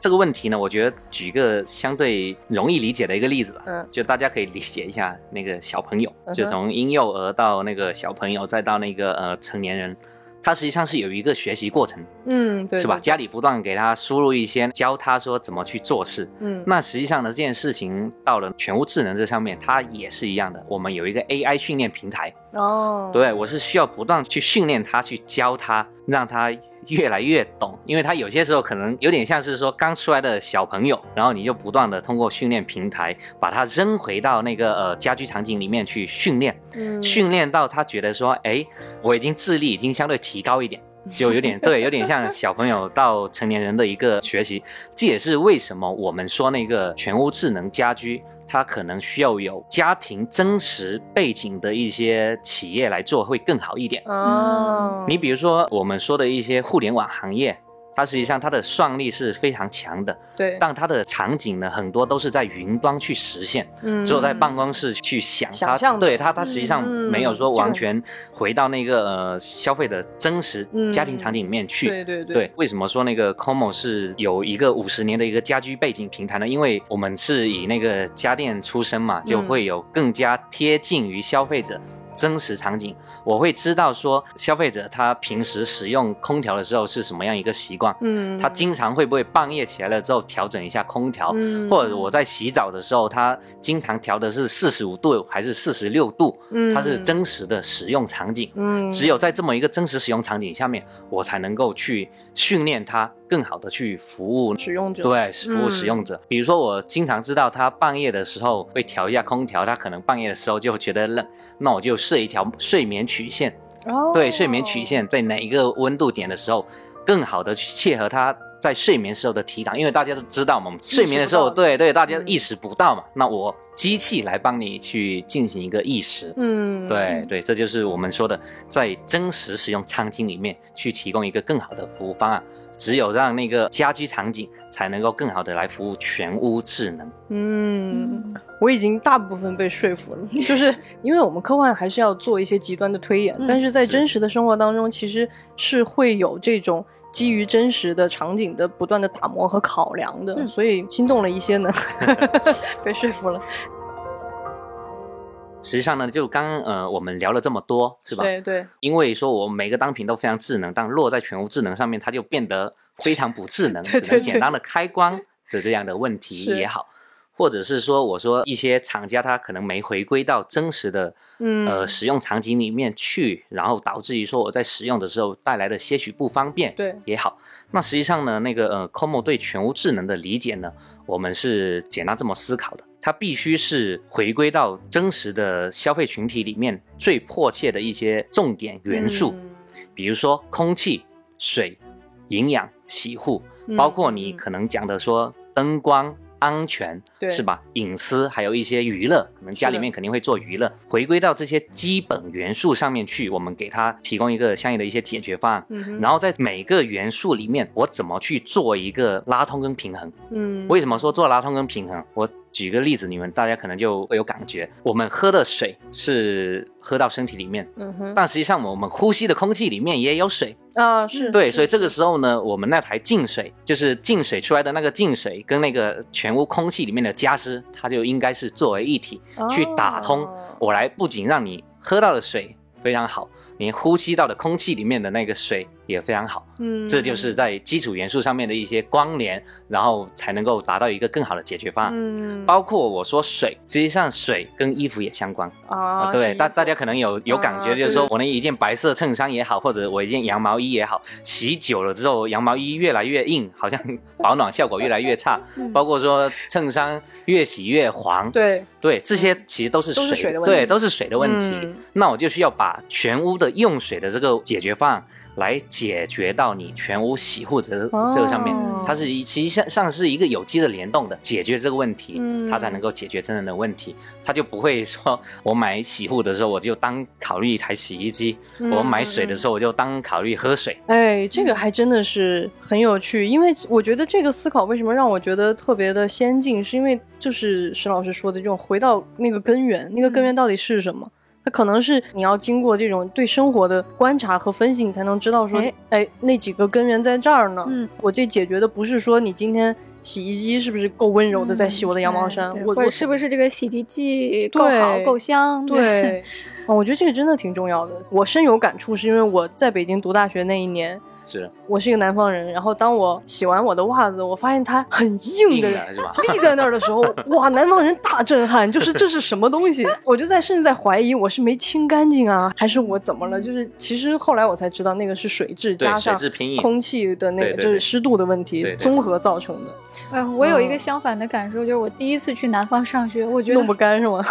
这个问题呢，我觉得举一个相对容易理解的一个例子，嗯，就大家可以理解一下那个小朋友，就从婴幼儿到那个小朋友，再到那个呃成年人。它实际上是有一个学习过程，嗯，对，是吧？家里不断给他输入一些，教他说怎么去做事，嗯，那实际上呢，这件事情到了全屋智能这上面，它也是一样的。我们有一个 AI 训练平台，哦，对我是需要不断去训练他，去教他，让他。越来越懂，因为他有些时候可能有点像是说刚出来的小朋友，然后你就不断的通过训练平台把他扔回到那个呃家居场景里面去训练，训练到他觉得说，哎，我已经智力已经相对提高一点，就有点 (laughs) 对，有点像小朋友到成年人的一个学习。这也是为什么我们说那个全屋智能家居。它可能需要有家庭真实背景的一些企业来做会更好一点。哦，你比如说我们说的一些互联网行业。它实际上它的算力是非常强的，对，但它的场景呢，很多都是在云端去实现，嗯，只有在办公室去想它，对它，它实际上没有说完全回到那个呃消费的真实家庭场景里面去，对对对。为什么说那个 COMO 是有一个五十年的一个家居背景平台呢？因为我们是以那个家电出身嘛，就会有更加贴近于消费者。真实场景，我会知道说消费者他平时使用空调的时候是什么样一个习惯，嗯，他经常会不会半夜起来了之后调整一下空调，嗯，或者我在洗澡的时候，他经常调的是四十五度还是四十六度，嗯，它是真实的使用场景，嗯，只有在这么一个真实使用场景下面，我才能够去训练它。更好的去服务使用者，对，服务使用者。比如说，我经常知道他半夜的时候会调一下空调，他可能半夜的时候就觉得冷，那我就设一条睡眠曲线。哦，对，睡眠曲线在哪一个温度点的时候，更好的去切合他在睡眠时候的提档，因为大家都知道嘛，睡眠的时候，对对，大家意识不到嘛，那我机器来帮你去进行一个意识。嗯，对对，这就是我们说的在真实使用场景里面去提供一个更好的服务方案。只有让那个家居场景才能够更好的来服务全屋智能。嗯，我已经大部分被说服了，(laughs) 就是因为我们科幻还是要做一些极端的推演，但是在真实的生活当中，其实是会有这种基于真实的场景的不断的打磨和考量的，所以心动了一些呢，(laughs) 被说服了。(laughs) 实际上呢，就刚呃我们聊了这么多，是吧？对对。因为说我每个单品都非常智能，但落在全屋智能上面，它就变得非常不智能，(laughs) 只能简单的开关的这样的问题也好。或者是说，我说一些厂家他可能没回归到真实的，呃，使用场景里面去，然后导致于说我在使用的时候带来的些许不方便，对也好。那实际上呢，那个呃，COMO 对全屋智能的理解呢，我们是简单这么思考的：它必须是回归到真实的消费群体里面最迫切的一些重点元素，比如说空气、水、营养、洗护，包括你可能讲的说灯光。安全对是吧？隐私还有一些娱乐，可能家里面肯定会做娱乐。回归到这些基本元素上面去，我们给他提供一个相应的一些解决方案。嗯，然后在每个元素里面，我怎么去做一个拉通跟平衡？嗯，为什么说做拉通跟平衡？我举个例子，你们大家可能就会有感觉。我们喝的水是喝到身体里面，嗯哼，但实际上我们呼吸的空气里面也有水。啊，是对，所以这个时候呢，我们那台净水，就是净水出来的那个净水，跟那个全屋空气里面的加湿，它就应该是作为一体去打通，我来不仅让你喝到的水非常好。连呼吸到的空气里面的那个水也非常好，嗯，这就是在基础元素上面的一些关联，然后才能够达到一个更好的解决方案。嗯，包括我说水，实际上水跟衣服也相关哦。对，大大家可能有有感觉，就是说我那一件白色衬衫也好，或者我一件羊毛衣也好，洗久了之后，羊毛衣越来越硬，好像 (laughs) 保暖效果越来越差。(laughs) 包括说衬衫越洗越黄，对对，这些其实都是水，对，都是水的问题。那我就需要把全屋的用水的这个解决方案来解决到你全屋洗护的这个上面，它是其实上是一个有机的联动的，解决这个问题，它才能够解决真正的问题。它就不会说我买洗护的时候我就当考虑一台洗衣机，我买水的时候我就当考虑喝水。哎，这个还真的是很有趣，因为我觉得这个思考为什么让我觉得特别的先进，是因为就是石老师说的这种回到那个根源，那个根源到底是什么？它可能是你要经过这种对生活的观察和分析，你才能知道说，哎，那几个根源在这儿呢。嗯，我这解决的不是说你今天洗衣机是不是够温柔的在洗我的羊毛衫，我我是不是这个洗涤剂够好够香。对，我觉得这个真的挺重要的。我深有感触，是因为我在北京读大学那一年。是我是一个南方人，然后当我洗完我的袜子，我发现它很硬的，(laughs) 立在那儿的时候，(laughs) 哇，南方人大震撼，就是 (laughs) 这是什么东西？我就在甚至在怀疑我是没清干净啊，还是我怎么了？就是其实后来我才知道，那个是水质加上空气的那个就是湿度的问题综合造成的。哎，我有一个相反的感受，就是我第一次去南方上学，我觉得弄不干是吗？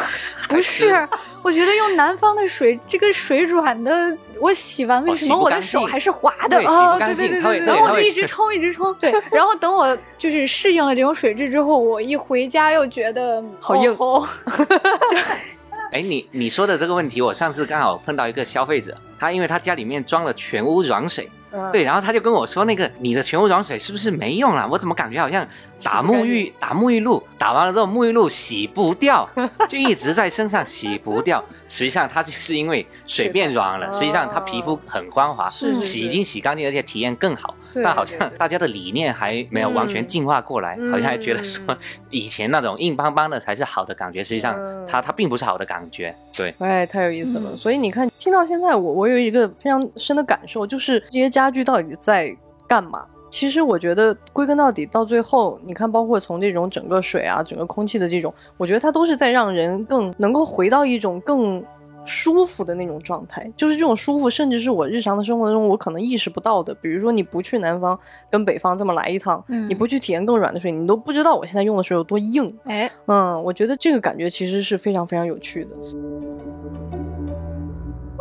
不是，我觉得用南方的水，这个水软的，我洗完为什么我的手还是滑的啊？对对对，然后我就一直冲一直冲，对，然后等我就是适应了这种水质之后，我一回家又觉得好硬。(laughs) 哎，你你说的这个问题，我上次刚好碰到一个消费者，他因为他家里面装了全屋软水。对，然后他就跟我说：“那个你的全屋软水是不是没用了？我怎么感觉好像打沐浴打沐浴露，打完了之后沐浴露洗不掉，(laughs) 就一直在身上洗不掉。实际上它就是因为水变软了，实际上它皮肤很光滑，洗已经洗干净，而且体验更好。但好像大家的理念还没有完全进化过来，好像还觉得说以前那种硬邦邦的才是好的感觉。实际上它它并不是好的感觉。对，哎，太有意思了。所以你看，听到现在我我有一个非常深的感受，就是这些家。家具到底在干嘛？其实我觉得归根到底，到最后，你看，包括从这种整个水啊、整个空气的这种，我觉得它都是在让人更能够回到一种更舒服的那种状态。就是这种舒服，甚至是我日常的生活中我可能意识不到的。比如说，你不去南方跟北方这么来一趟，你不去体验更软的水，你都不知道我现在用的水有多硬。哎，嗯，我觉得这个感觉其实是非常非常有趣的。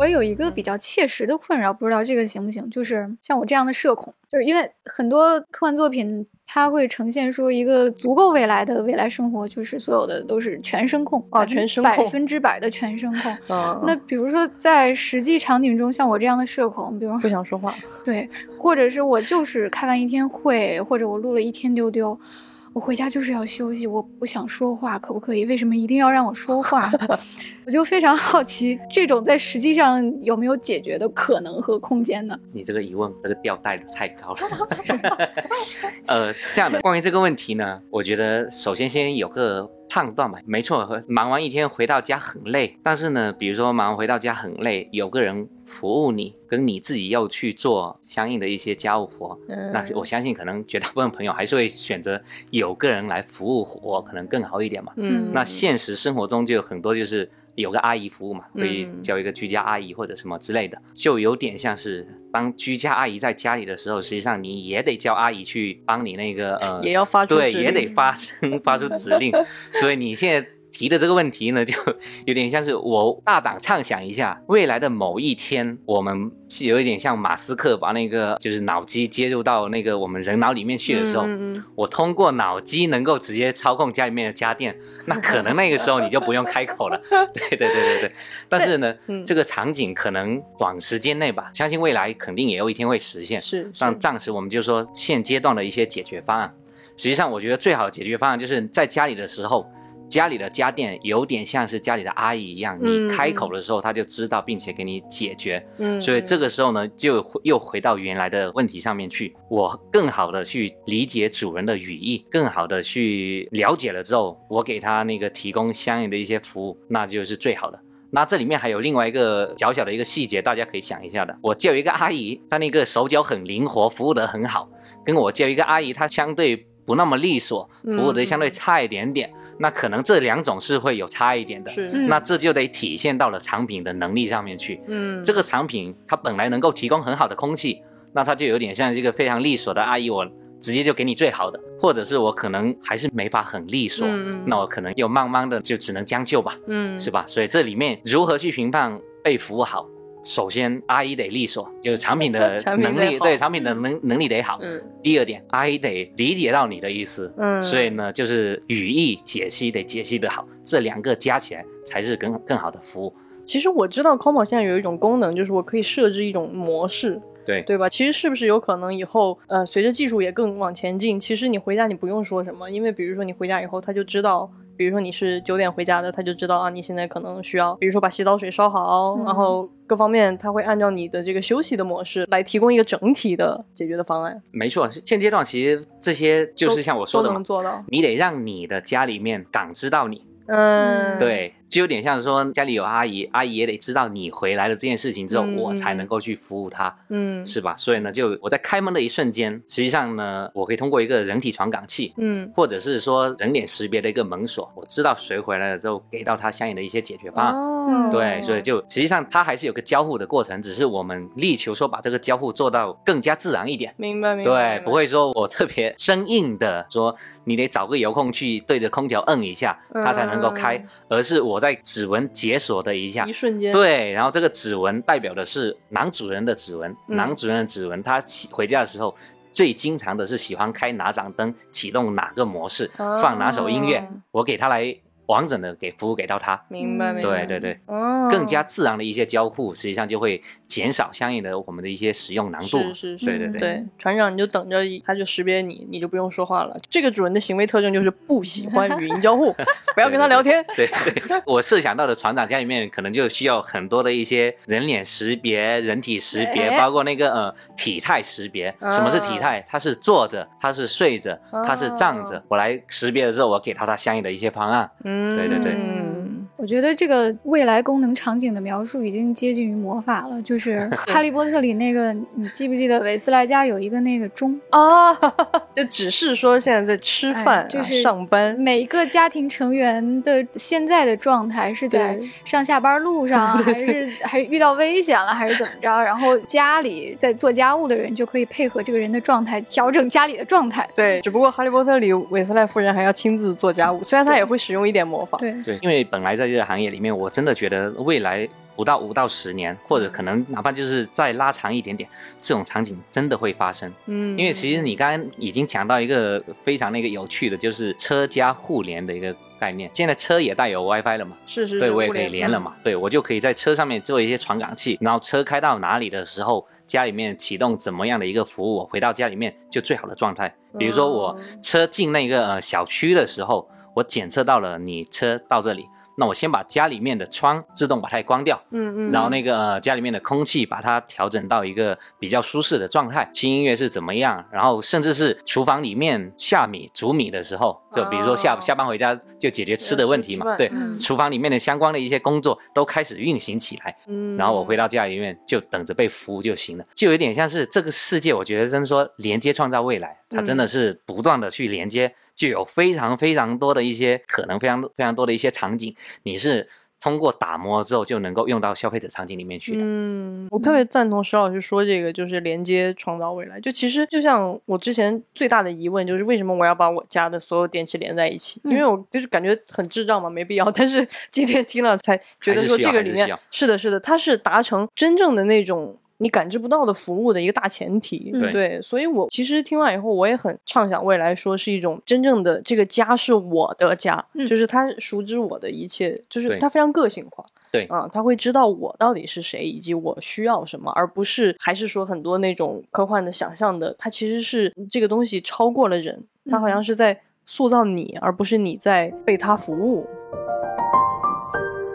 我有一个比较切实的困扰，不知道这个行不行？就是像我这样的社恐，就是因为很多科幻作品，它会呈现出一个足够未来的未来生活，就是所有的都是全声控啊，全声控，百分之百的全声控。那比如说在实际场景中，像我这样的社恐，比如不想说话，(laughs) 对，或者是我就是开完一天会，或者我录了一天丢丢。我回家就是要休息，我不想说话，可不可以？为什么一定要让我说话？(laughs) 我就非常好奇，这种在实际上有没有解决的可能和空间呢？你这个疑问，这个调带的太高了。(laughs) 呃，是这样的，关于这个问题呢，我觉得首先先有个。判断吧，没错，忙完一天回到家很累，但是呢，比如说忙完回到家很累，有个人服务你，跟你自己要去做相应的一些家务活，那我相信可能绝大部分朋友还是会选择有个人来服务我，可能更好一点嘛。嗯，那现实生活中就有很多就是。有个阿姨服务嘛，可以叫一个居家阿姨或者什么之类的，就有点像是当居家阿姨在家里的时候，实际上你也得叫阿姨去帮你那个呃，也要发对，也得发声发出指令，(laughs) 所以你现在。提的这个问题呢，就 (laughs) 有点像是我大胆畅想一下，未来的某一天，我们是有一点像马斯克把那个就是脑机接入到那个我们人脑里面去的时候，我通过脑机能够直接操控家里面的家电，那可能那个时候你就不用开口了。(laughs) 对对对对对。但是呢，这个场景可能短时间内吧，相信未来肯定也有一天会实现。是。但暂时我们就说现阶段的一些解决方案，实际上我觉得最好的解决方案就是在家里的时候。家里的家电有点像是家里的阿姨一样，你开口的时候，她就知道，并且给你解决。嗯，所以这个时候呢，就又回到原来的问题上面去。我更好的去理解主人的语义，更好的去了解了之后，我给他那个提供相应的一些服务，那就是最好的。那这里面还有另外一个小小的一个细节，大家可以想一下的。我叫一个阿姨，她那个手脚很灵活，服务得很好，跟我叫一个阿姨，她相对。不那么利索，服务的相对差一点点，那可能这两种是会有差一点的。是，那这就得体现到了产品的能力上面去。嗯，这个产品它本来能够提供很好的空气，那它就有点像一个非常利索的阿姨，我直接就给你最好的，或者是我可能还是没法很利索，那我可能又慢慢的就只能将就吧。嗯，是吧？所以这里面如何去评判被服务好？首先，阿姨得利索，就是产品的 (laughs) 能力，对产品的能能力得好。嗯。第二点，阿姨得理解到你的意思。嗯。所以呢，就是语义解析得解析得好，这两个加起来才是更更好的服务。其实我知道 Como 现在有一种功能，就是我可以设置一种模式。对。对吧？其实是不是有可能以后，呃，随着技术也更往前进，其实你回家你不用说什么，因为比如说你回家以后，他就知道。比如说你是九点回家的，他就知道啊，你现在可能需要，比如说把洗澡水烧好，然后各方面他会按照你的这个休息的模式来提供一个整体的解决的方案。没错，现阶段其实这些就是像我说的嘛，做到，你得让你的家里面感知到你，嗯，对。就有点像说家里有阿姨，阿姨也得知道你回来了这件事情之后，我才能够去服务她，嗯，是吧？所以呢，就我在开门的一瞬间，实际上呢，我可以通过一个人体传感器，嗯，或者是说人脸识别的一个门锁，我知道谁回来了之后，给到他相应的一些解决方案。对，所以就实际上它还是有个交互的过程，只是我们力求说把这个交互做到更加自然一点。明白，明白。对，不会说我特别生硬的说你得找个遥控器对着空调摁一下，它才能够开，而是我。在指纹解锁的一下，一瞬间，对，然后这个指纹代表的是男主人的指纹，男主人的指纹，他回家的时候最经常的是喜欢开哪盏灯，启动哪个模式，放哪首音乐，我给他来。完整的给服务给到他，明白明白？对对对，哦，更加自然的一些交互，实际上就会减少相应的我们的一些使用难度。是是是，对对对。船长，你就等着，他就识别你，你就不用说话了。这个主人的行为特征就是不喜欢语音交互，(laughs) 不要跟他聊天。对对，我设想到的船长家里面可能就需要很多的一些人脸识别、人体识别，包括那个呃体态识别。什么是体态？他是坐着，他是睡着，他是站着。我来识别的时候，我给到他相应的一些方案。嗯。对对对，嗯，我觉得这个未来功能场景的描述已经接近于魔法了。就 (laughs) 是《哈利波特》里那个，你记不记得韦斯莱家有一个那个钟啊？就只是说现在在吃饭，就是上班。每个家庭成员的现在的状态是在上下班路上，(laughs) 还是还是遇到危险了，还是怎么着？然后家里在做家务的人就可以配合这个人的状态调整家里的状态。对，只不过《哈利波特》里韦斯莱夫人还要亲自做家务，虽然她也会使用一点。魔法对对，因为本来在这个行业里面，我真的觉得未来。不到五到十年，或者可能哪怕就是再拉长一点点，这种场景真的会发生。嗯，因为其实你刚刚已经讲到一个非常那个有趣的，就是车家互联的一个概念。现在车也带有 WiFi 了嘛？是是，对我也可以连了嘛？对我就可以在车上面做一些传感器，然后车开到哪里的时候，家里面启动怎么样的一个服务，我回到家里面就最好的状态。比如说我车进那个呃小区的时候，我检测到了你车到这里。那我先把家里面的窗自动把它关掉，嗯嗯，然后那个家里面的空气把它调整到一个比较舒适的状态，轻音乐是怎么样，然后甚至是厨房里面下米煮米的时候，就比如说下下班回家就解决吃的问题嘛，对，厨房里面的相关的一些工作都开始运行起来，嗯，然后我回到家里面就等着被服务就行了，就有点像是这个世界，我觉得真说连接创造未来，它真的是不断的去连接。就有非常非常多的一些可能，非常非常多的一些场景，你是通过打磨之后就能够用到消费者场景里面去的。嗯，我特别赞同石老师说这个，就是连接创造未来。就其实就像我之前最大的疑问就是，为什么我要把我家的所有电器连在一起？因为我就是感觉很智障嘛，没必要。但是今天听了才觉得说，这个里面是的，是的，它是达成真正的那种。你感知不到的服务的一个大前提，对，所以我其实听完以后，我也很畅想未来，说是一种真正的这个家是我的家，就是他熟知我的一切，就是他非常个性化，对，啊，他会知道我到底是谁以及我需要什么，而不是还是说很多那种科幻的想象的，它其实是这个东西超过了人，它好像是在塑造你，而不是你在被他服务。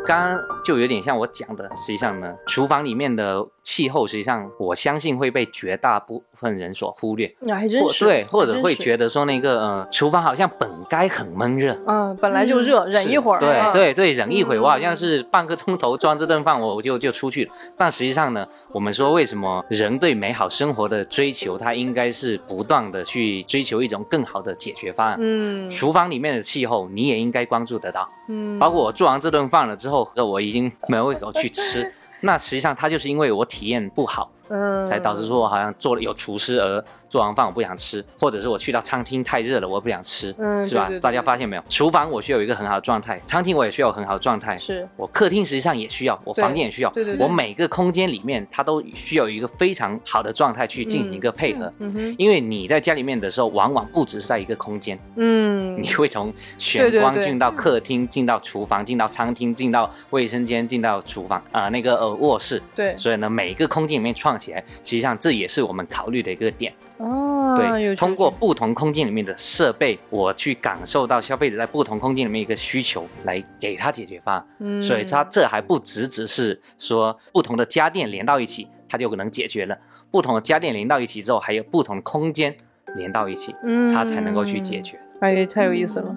刚刚就有点像我讲的，实际上呢，厨房里面的气候，实际上我相信会被绝大部分人所忽略。还真是对，或者会觉得说那个呃，厨房好像本该很闷热，嗯，本来就热，忍一会儿。对对对，忍一会儿，我好像是半个钟头做完这顿饭，我我就就出去了。但实际上呢，我们说为什么人对美好生活的追求，它应该是不断的去追求一种更好的解决方案。嗯，厨房里面的气候，你也应该关注得到。嗯，包括我做完这顿饭了之后。我已经没有胃口去吃，(laughs) 那实际上它就是因为我体验不好。嗯，才导致说我好像做了有厨师而做完饭我不想吃，或者是我去到餐厅太热了我不想吃，嗯，是吧？大家发现没有？厨房我需要有一个很好的状态，餐厅我也需要很好的状态，是。我客厅实际上也需要，我房间也需要，对对对，我每个空间里面它都需要一个非常好的状态去进行一个配合，嗯哼，因为你在家里面的时候往往不只是在一个空间，嗯，你会从玄关进到客厅，进到厨房，进到餐厅，进到卫生间，进到厨房啊那个呃卧室，对，所以呢每一个空间里面创起来，实际上。这也是我们考虑的一个点哦。对，通过不同空间里面的设备，我去感受到消费者在不同空间里面一个需求，来给他解决方案。嗯，所以它这还不只只是说不同的家电连到一起，它就能解决了。不同的家电连到一起之后，还有不同的空间连到一起，嗯，它才能够去解决。哎，太有意思了。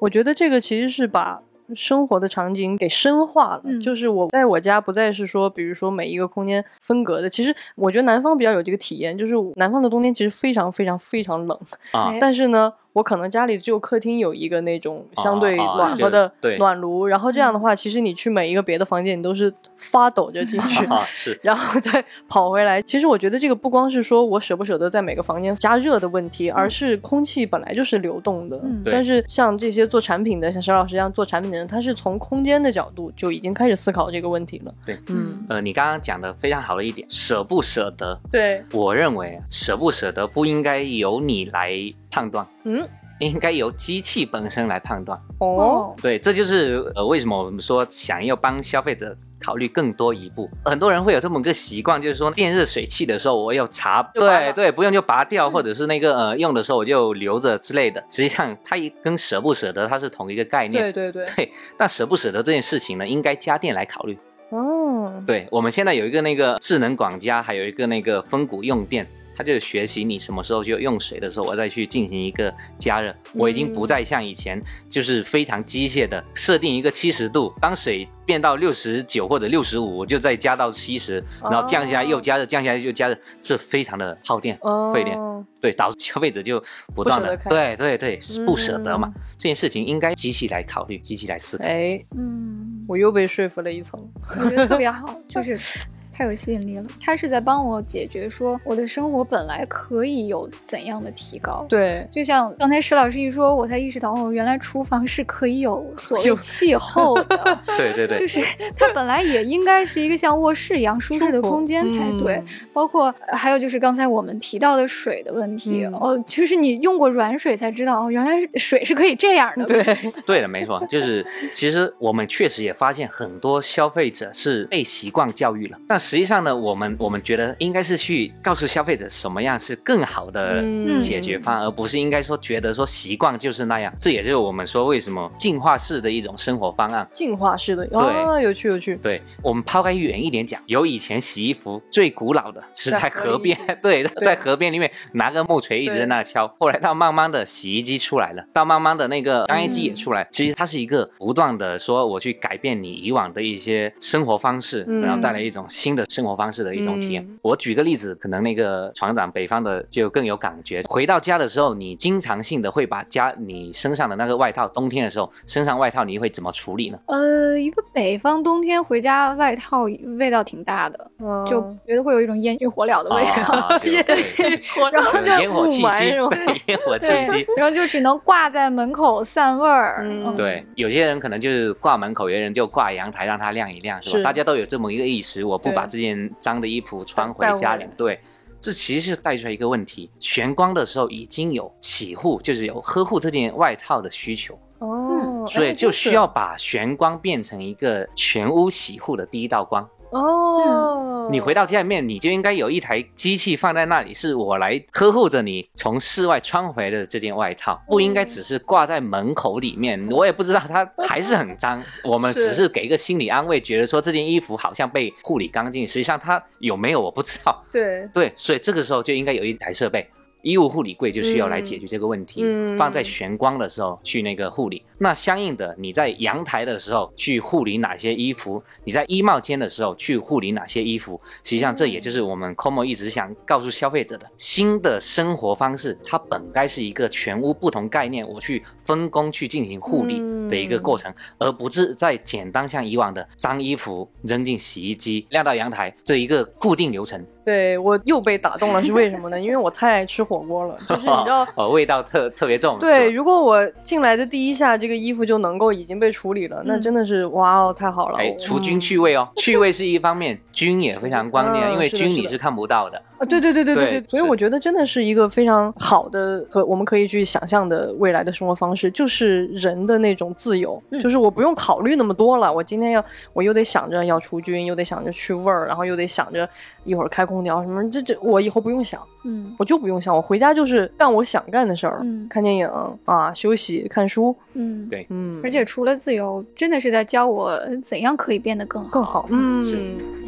我觉得这个其实是把。生活的场景给深化了，就是我在我家不再是说，比如说每一个空间分隔的。其实我觉得南方比较有这个体验，就是南方的冬天其实非常非常非常冷啊，但是呢。我可能家里只有客厅有一个那种相对暖和的暖炉，然后这样的话，其实你去每一个别的房间，你都是发抖着进去，(laughs) 是，(laughs) 然后再 (laughs) 跑回来。其实我觉得这个不光是说我舍不舍得在每个房间加热的问题，而是空气本来就是流动的。但是像这些做产品的，像沈老师这样做产品的人，他是从空间的角度就已经开始思考这个问题了。对，嗯，呃，你刚刚讲的非常好的一点，舍不舍得。对，我认为舍不舍得不应该由你来。判断，嗯，应该由机器本身来判断。哦，对，这就是呃，为什么我们说想要帮消费者考虑更多一步。很多人会有这么个习惯，就是说电热水器的时候，我要查，对对，不用就拔掉，或者是那个呃用的时候我就留着之类的。实际上，它跟舍不舍得它是同一个概念。对对对。对，但舍不舍得这件事情呢，应该家电来考虑。哦，对，我们现在有一个那个智能管家，还有一个那个分谷用电。它就是学习你什么时候就用水的时候，我再去进行一个加热。我已经不再像以前，就是非常机械的设定一个七十度，当水变到六十九或者六十五，我就再加到七十，然后降下来又加热，降下来又加热，这非常的耗电费电。对，导致消费者就不断的对对对不舍得嘛。这件事情应该机器来考虑，机器来思考。哎，嗯，我又被说服了一层，我觉得特别好，就是。(laughs) 太有吸引力了。他是在帮我解决说我的生活本来可以有怎样的提高。对，就像刚才石老师一说，我才意识到哦，原来厨房是可以有所谓气候的。(laughs) 对对对，就是它本来也应该是一个像卧室一样舒适的空间才对。包括还有就是刚才我们提到的水的问题哦，就是你用过软水才知道哦，原来水是可以这样的。对，(laughs) 对的，没错，就是其实我们确实也发现很多消费者是被习惯教育了，但实际上呢，我们我们觉得应该是去告诉消费者什么样是更好的解决方案，而不是应该说觉得说习惯就是那样。这也就是我们说为什么进化式的一种生活方案。进化式的，对，有趣有趣。对我们抛开远一点讲，有以前洗衣服最古老的是在河边，(laughs) 对，在河边里面拿个木锤一直在那敲。后来到慢慢的洗衣机出来了，到慢慢的那个干衣机也出来，其实它是一个不断的说我去改变你以往的一些生活方式，然后带来一种新的生活方式的一种体验。我举个例子，可能那个船长北方的就更有感觉。回到家的时候，你经常性的会把家你身上的那个外套，冬天的时候身上外套你会怎么处理呢？呃，一个北方冬天回家外套味道挺大的，就觉得会有一种烟熏火燎的味道，(laughs) 对，然后就烟火气息，(laughs) 烟火气息，然后就只能挂在门口散味儿。对，有些人可能就是挂门口，有些人就挂阳台让它晾一晾，是吧？大家都有这么一个意识，我不把这件脏的衣服穿回家里。对，这其实是带出来一个问题：玄光的时候已经有洗护，就是有呵护这件外套的需求。哦，所以就需要把玄光变成一个全屋洗护的第一道光。哦，你回到家里面，你就应该有一台机器放在那里，是我来呵护着你从室外穿回的这件外套，不应该只是挂在门口里面。我也不知道它还是很脏，(laughs) 我们只是给一个心理安慰，觉得说这件衣服好像被护理干净，实际上它有没有我不知道。对对，所以这个时候就应该有一台设备。衣物护理柜就需要来解决这个问题，放在玄光的时候去那个护理。那相应的，你在阳台的时候去护理哪些衣服？你在衣帽间的时候去护理哪些衣服？实际上，这也就是我们 COMO 一直想告诉消费者的新的生活方式。它本该是一个全屋不同概念，我去分工去进行护理的一个过程，而不是在简单像以往的脏衣服扔进洗衣机晾到阳台这一个固定流程。对我又被打动了，是为什么呢？因为我太爱吃火锅了，就是你知道，(laughs) 哦，味道特特别重。对，如果我进来的第一下，这个衣服就能够已经被处理了，那真的是哇哦，太好了！哎，除菌去味哦，去味是一方面，菌也非常关键，因为菌你是看不到的。啊，对对对对对对，所以我觉得真的是一个非常好的和我们可以去想象的未来的生活方式，就是人的那种自由，就是我不用考虑那么多了。我今天要，我又得想着要除菌，又得想着去味儿，然后又得想着一会儿开空调什么，这这我以后不用想，嗯，我就不用想，我回家就是干我想干的事儿，嗯看电影啊，休息，看书，嗯，对，嗯，而且除了自由，真的是在教我怎样可以变得更好更好，嗯。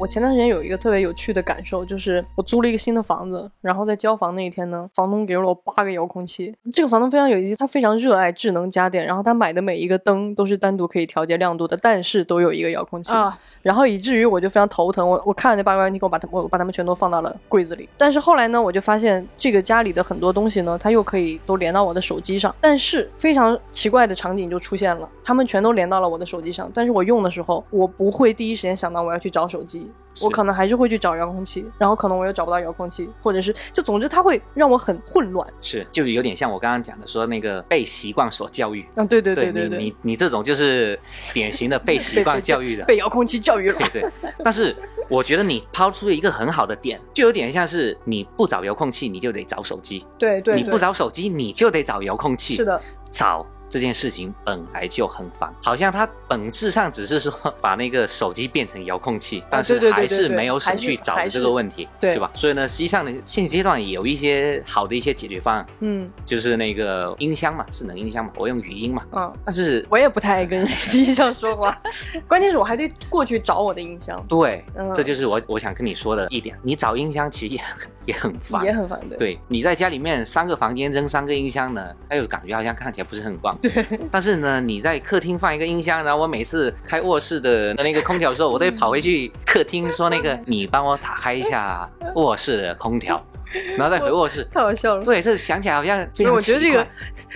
我前段时间有一个特别有趣的感受，就是我租了一个新的房子，然后在交房那一天呢，房东给了我八个遥控器。这个房东非常有意思，他非常热爱智能家电，然后他买的每一个灯都是单独可以调节亮度的，但是都有一个遥控器啊。然后以至于我就非常头疼，我我看了那八个遥控器，我把它我把它们全都放到了柜子里。但是后来呢，我就发现这个家里的很多东西呢，它又可以都连到我的手机上。但是非常奇怪的场景就出现了，它们全都连到了我的手机上，但是我用的时候，我不会第一时间想到我要去找手机。我可能还是会去找遥控器，然后可能我又找不到遥控器，或者是就总之它会让我很混乱。是，就有点像我刚刚讲的，说那个被习惯所教育。嗯，对对对对对，你你这种就是典型的被习惯教育的，被遥控器教育了。对对。但是我觉得你抛出了一个很好的点，就有点像是你不找遥控器，你就得找手机。对对。你不找手机，你就得找遥控器。是的。找。这件事情本来就很烦，好像它本质上只是说 (laughs) 把那个手机变成遥控器，但是还是没有省去找的这个问题，是吧？所以呢，实际上呢，现阶段有一些好的一些解决方案，嗯，就是那个音箱嘛，智能音箱嘛，我用语音嘛，嗯，但是我也不太爱跟音箱说话，(laughs) 关键是我还得过去找我的音箱，对，这就是我我想跟你说的一点，你找音箱其实也也很烦，也很烦，对，你在家里面三个房间扔三个音箱呢，哎呦，感觉好像看起来不是很棒。对，但是呢，你在客厅放一个音箱，然后我每次开卧室的那个空调的时候，我都会跑回去客厅说那个，你帮我打开一下卧室的空调。(laughs) 然后再回卧室，太好笑了。对，这想起来好像非常我觉得这个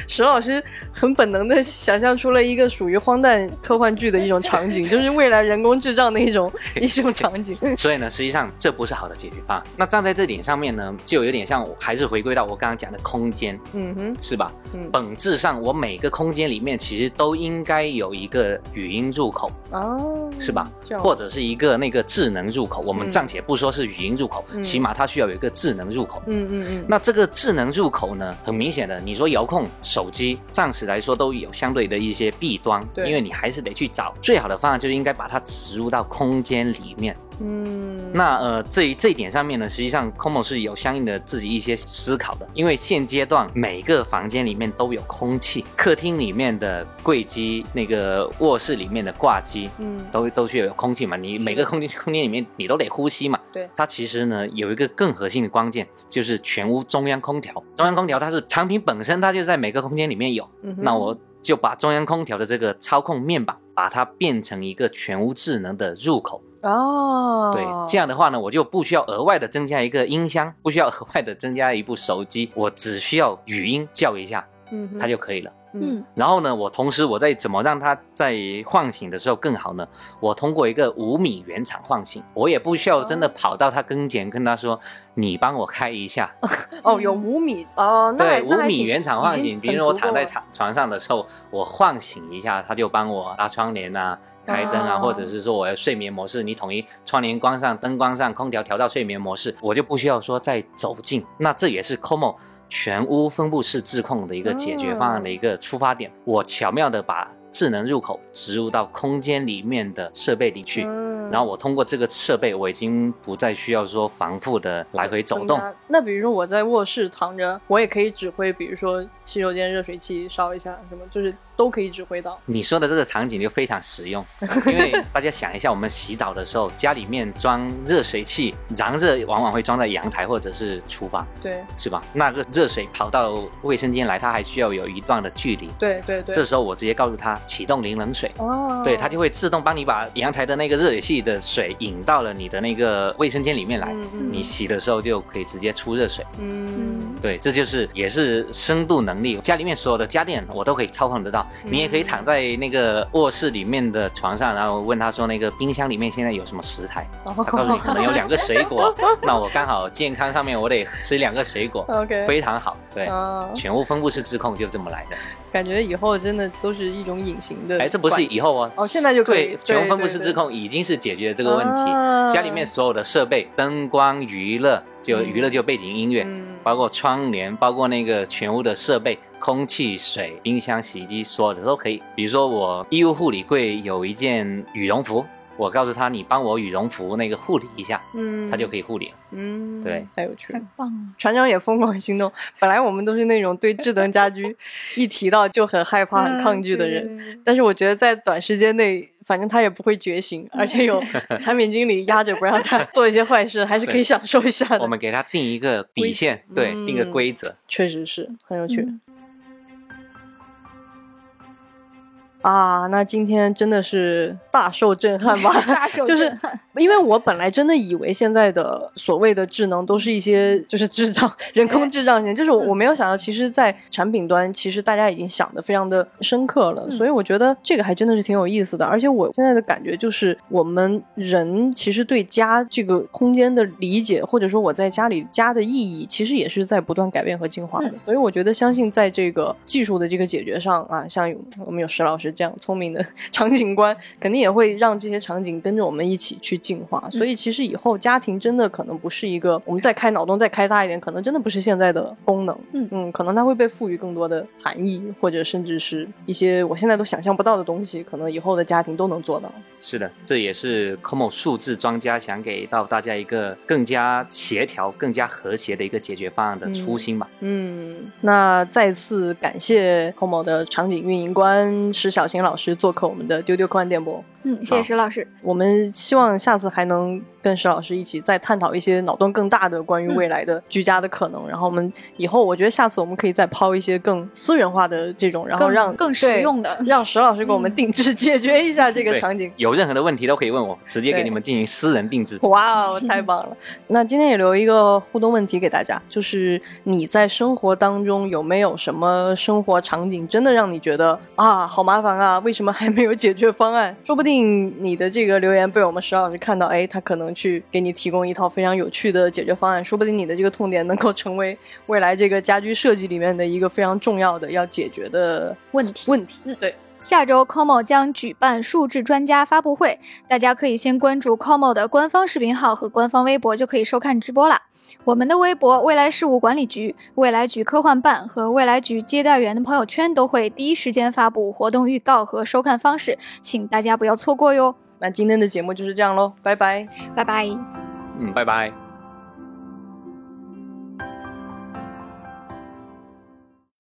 石老师很本能的想象出了一个属于荒诞科幻剧的一种场景，(laughs) 就是未来人工智障的一种 (laughs) 一种场景。所以呢，实际上这不是好的解决方案。那站在这点上面呢，就有点像，还是回归到我刚刚讲的空间，嗯哼，是吧？嗯，本质上我每个空间里面其实都应该有一个语音入口，哦，是吧？或者是一个那个智能入口。我们暂且不说是语音入口，起码它需要有一个智能入口。嗯嗯嗯。那这个智能入口呢，很明显的，你说遥控手机，暂时来说都有相对的一些弊端，因为你还是得去找最好的方案，就应该把它植入到空间里面。嗯，那呃，这这一点上面呢，实际上 Como 是有相应的自己一些思考的，因为现阶段每个房间里面都有空气，客厅里面的柜机，那个卧室里面的挂机，嗯，都都需要有空气嘛，你每个空间空间里面你都得呼吸嘛，对，它其实呢有一个更核心的关键，就是全屋中央空调，中央空调它是产品本身它就在每个空间里面有，嗯那我就把中央空调的这个操控面板，把它变成一个全屋智能的入口。哦，对，这样的话呢，我就不需要额外的增加一个音箱，不需要额外的增加一部手机，我只需要语音叫一下，嗯，它就可以了。嗯，然后呢，我同时我在怎么让它在唤醒的时候更好呢？我通过一个五米原厂唤醒，我也不需要真的跑到它跟前跟他说，你帮我开一下。(laughs) 哦，有五米哦，对，五米原厂唤醒。比如我躺在床床上的时候，我唤醒一下，他就帮我拉窗帘啊。开灯啊，或者是说我要睡眠模式，你统一窗帘关上，灯关上，空调调到睡眠模式，我就不需要说再走近。那这也是 Como 全屋分布式智控的一个解决方案的一个出发点。我巧妙的把智能入口植入到空间里面的设备里去，然后我通过这个设备，我已经不再需要说反复的来回走动。那比如说我在卧室躺着，我也可以指挥，比如说洗手间热水器烧一下什么，就是。都可以指挥到。你说的这个场景就非常实用，(laughs) 因为大家想一下，我们洗澡的时候，家里面装热水器，燃热往往会装在阳台或者是厨房，对，是吧？那个热水跑到卫生间来，它还需要有一段的距离。对对对。这时候我直接告诉他启动零冷水，哦，对，它就会自动帮你把阳台的那个热水器的水引到了你的那个卫生间里面来，你洗的时候就可以直接出热水。嗯，对，这就是也是深度能力，家里面所有的家电我都可以操控得到。你也可以躺在那个卧室里面的床上，然后问他说：“那个冰箱里面现在有什么食材？”他告诉你可能有两个水果，(laughs) 那我刚好健康上面我得吃两个水果，(laughs) OK，非常好。对，全屋分布式智控就这么来的。感觉以后真的都是一种隐形的。哎，这不是以后哦，哦，现在就可以。全屋分布式智控已经是解决了这个问题，家里面所有的设备、灯光、娱乐。就娱乐就背景音乐，包括窗帘，包括那个全屋的设备，空气、水、冰箱、洗衣机，所有的都可以。比如说我衣物护理柜有一件羽绒服。我告诉他，你帮我羽绒服那个护理一下，嗯，他就可以护理了。嗯，对，太有趣了，太棒了。船长也疯狂心动。本来我们都是那种对智能家居一提到就很害怕、很抗拒的人，但是我觉得在短时间内，反正他也不会觉醒，而且有 (laughs) 产品经理压着不让他 (laughs) 做一些坏事，还是可以享受一下的。我们给他定一个底线，对，定个规则，确实是很有趣。啊，那今天真的是大受震撼吧？(laughs) 大受震撼，因为我本来真的以为现在的所谓的智能都是一些就是智障、人工智障型，就是我没有想到，其实，在产品端，其实大家已经想的非常的深刻了。所以我觉得这个还真的是挺有意思的。而且我现在的感觉就是，我们人其实对家这个空间的理解，或者说我在家里家的意义，其实也是在不断改变和进化的。所以我觉得，相信在这个技术的这个解决上啊，像我们有石老师。这样聪明的 (laughs) 场景观，肯定也会让这些场景跟着我们一起去进化。所以，其实以后家庭真的可能不是一个，我们再开脑洞再开大一点，可能真的不是现在的功能。嗯嗯，可能它会被赋予更多的含义，或者甚至是一些我现在都想象不到的东西，可能以后的家庭都能做到。是的，这也是 COMO 数字专家想给到大家一个更加协调、更加和谐的一个解决方案的初心吧。嗯，那再次感谢 COMO 的场景运营官石小。小琴老师做客我们的丢丢科幻电波。嗯，谢谢石老师。我们希望下次还能跟石老师一起再探讨一些脑洞更大的关于未来的居家的可能。然后我们以后，我觉得下次我们可以再抛一些更私人化的这种，然后让更实用的，让石老师给我们定制解决一下这个 (laughs) 场景。有任何的问题都可以问我，直接给你们进行私人定制。哇哦，太棒了！(laughs) 那今天也留一个互动问题给大家，就是你在生活当中有没有什么生活场景真的让你觉得啊，好麻烦啊？为什么还没有解决方案？说不定。你的这个留言被我们石老师看到，哎，他可能去给你提供一套非常有趣的解决方案，说不定你的这个痛点能够成为未来这个家居设计里面的一个非常重要的要解决的问题。问题，嗯，对。下周 Como 将举办数字专家发布会，大家可以先关注 Como 的官方视频号和官方微博，就可以收看直播了。我们的微博、未来事务管理局、未来局科幻办和未来局接待员的朋友圈都会第一时间发布活动预告和收看方式，请大家不要错过哟。那今天的节目就是这样喽，拜拜，拜拜，嗯，拜拜。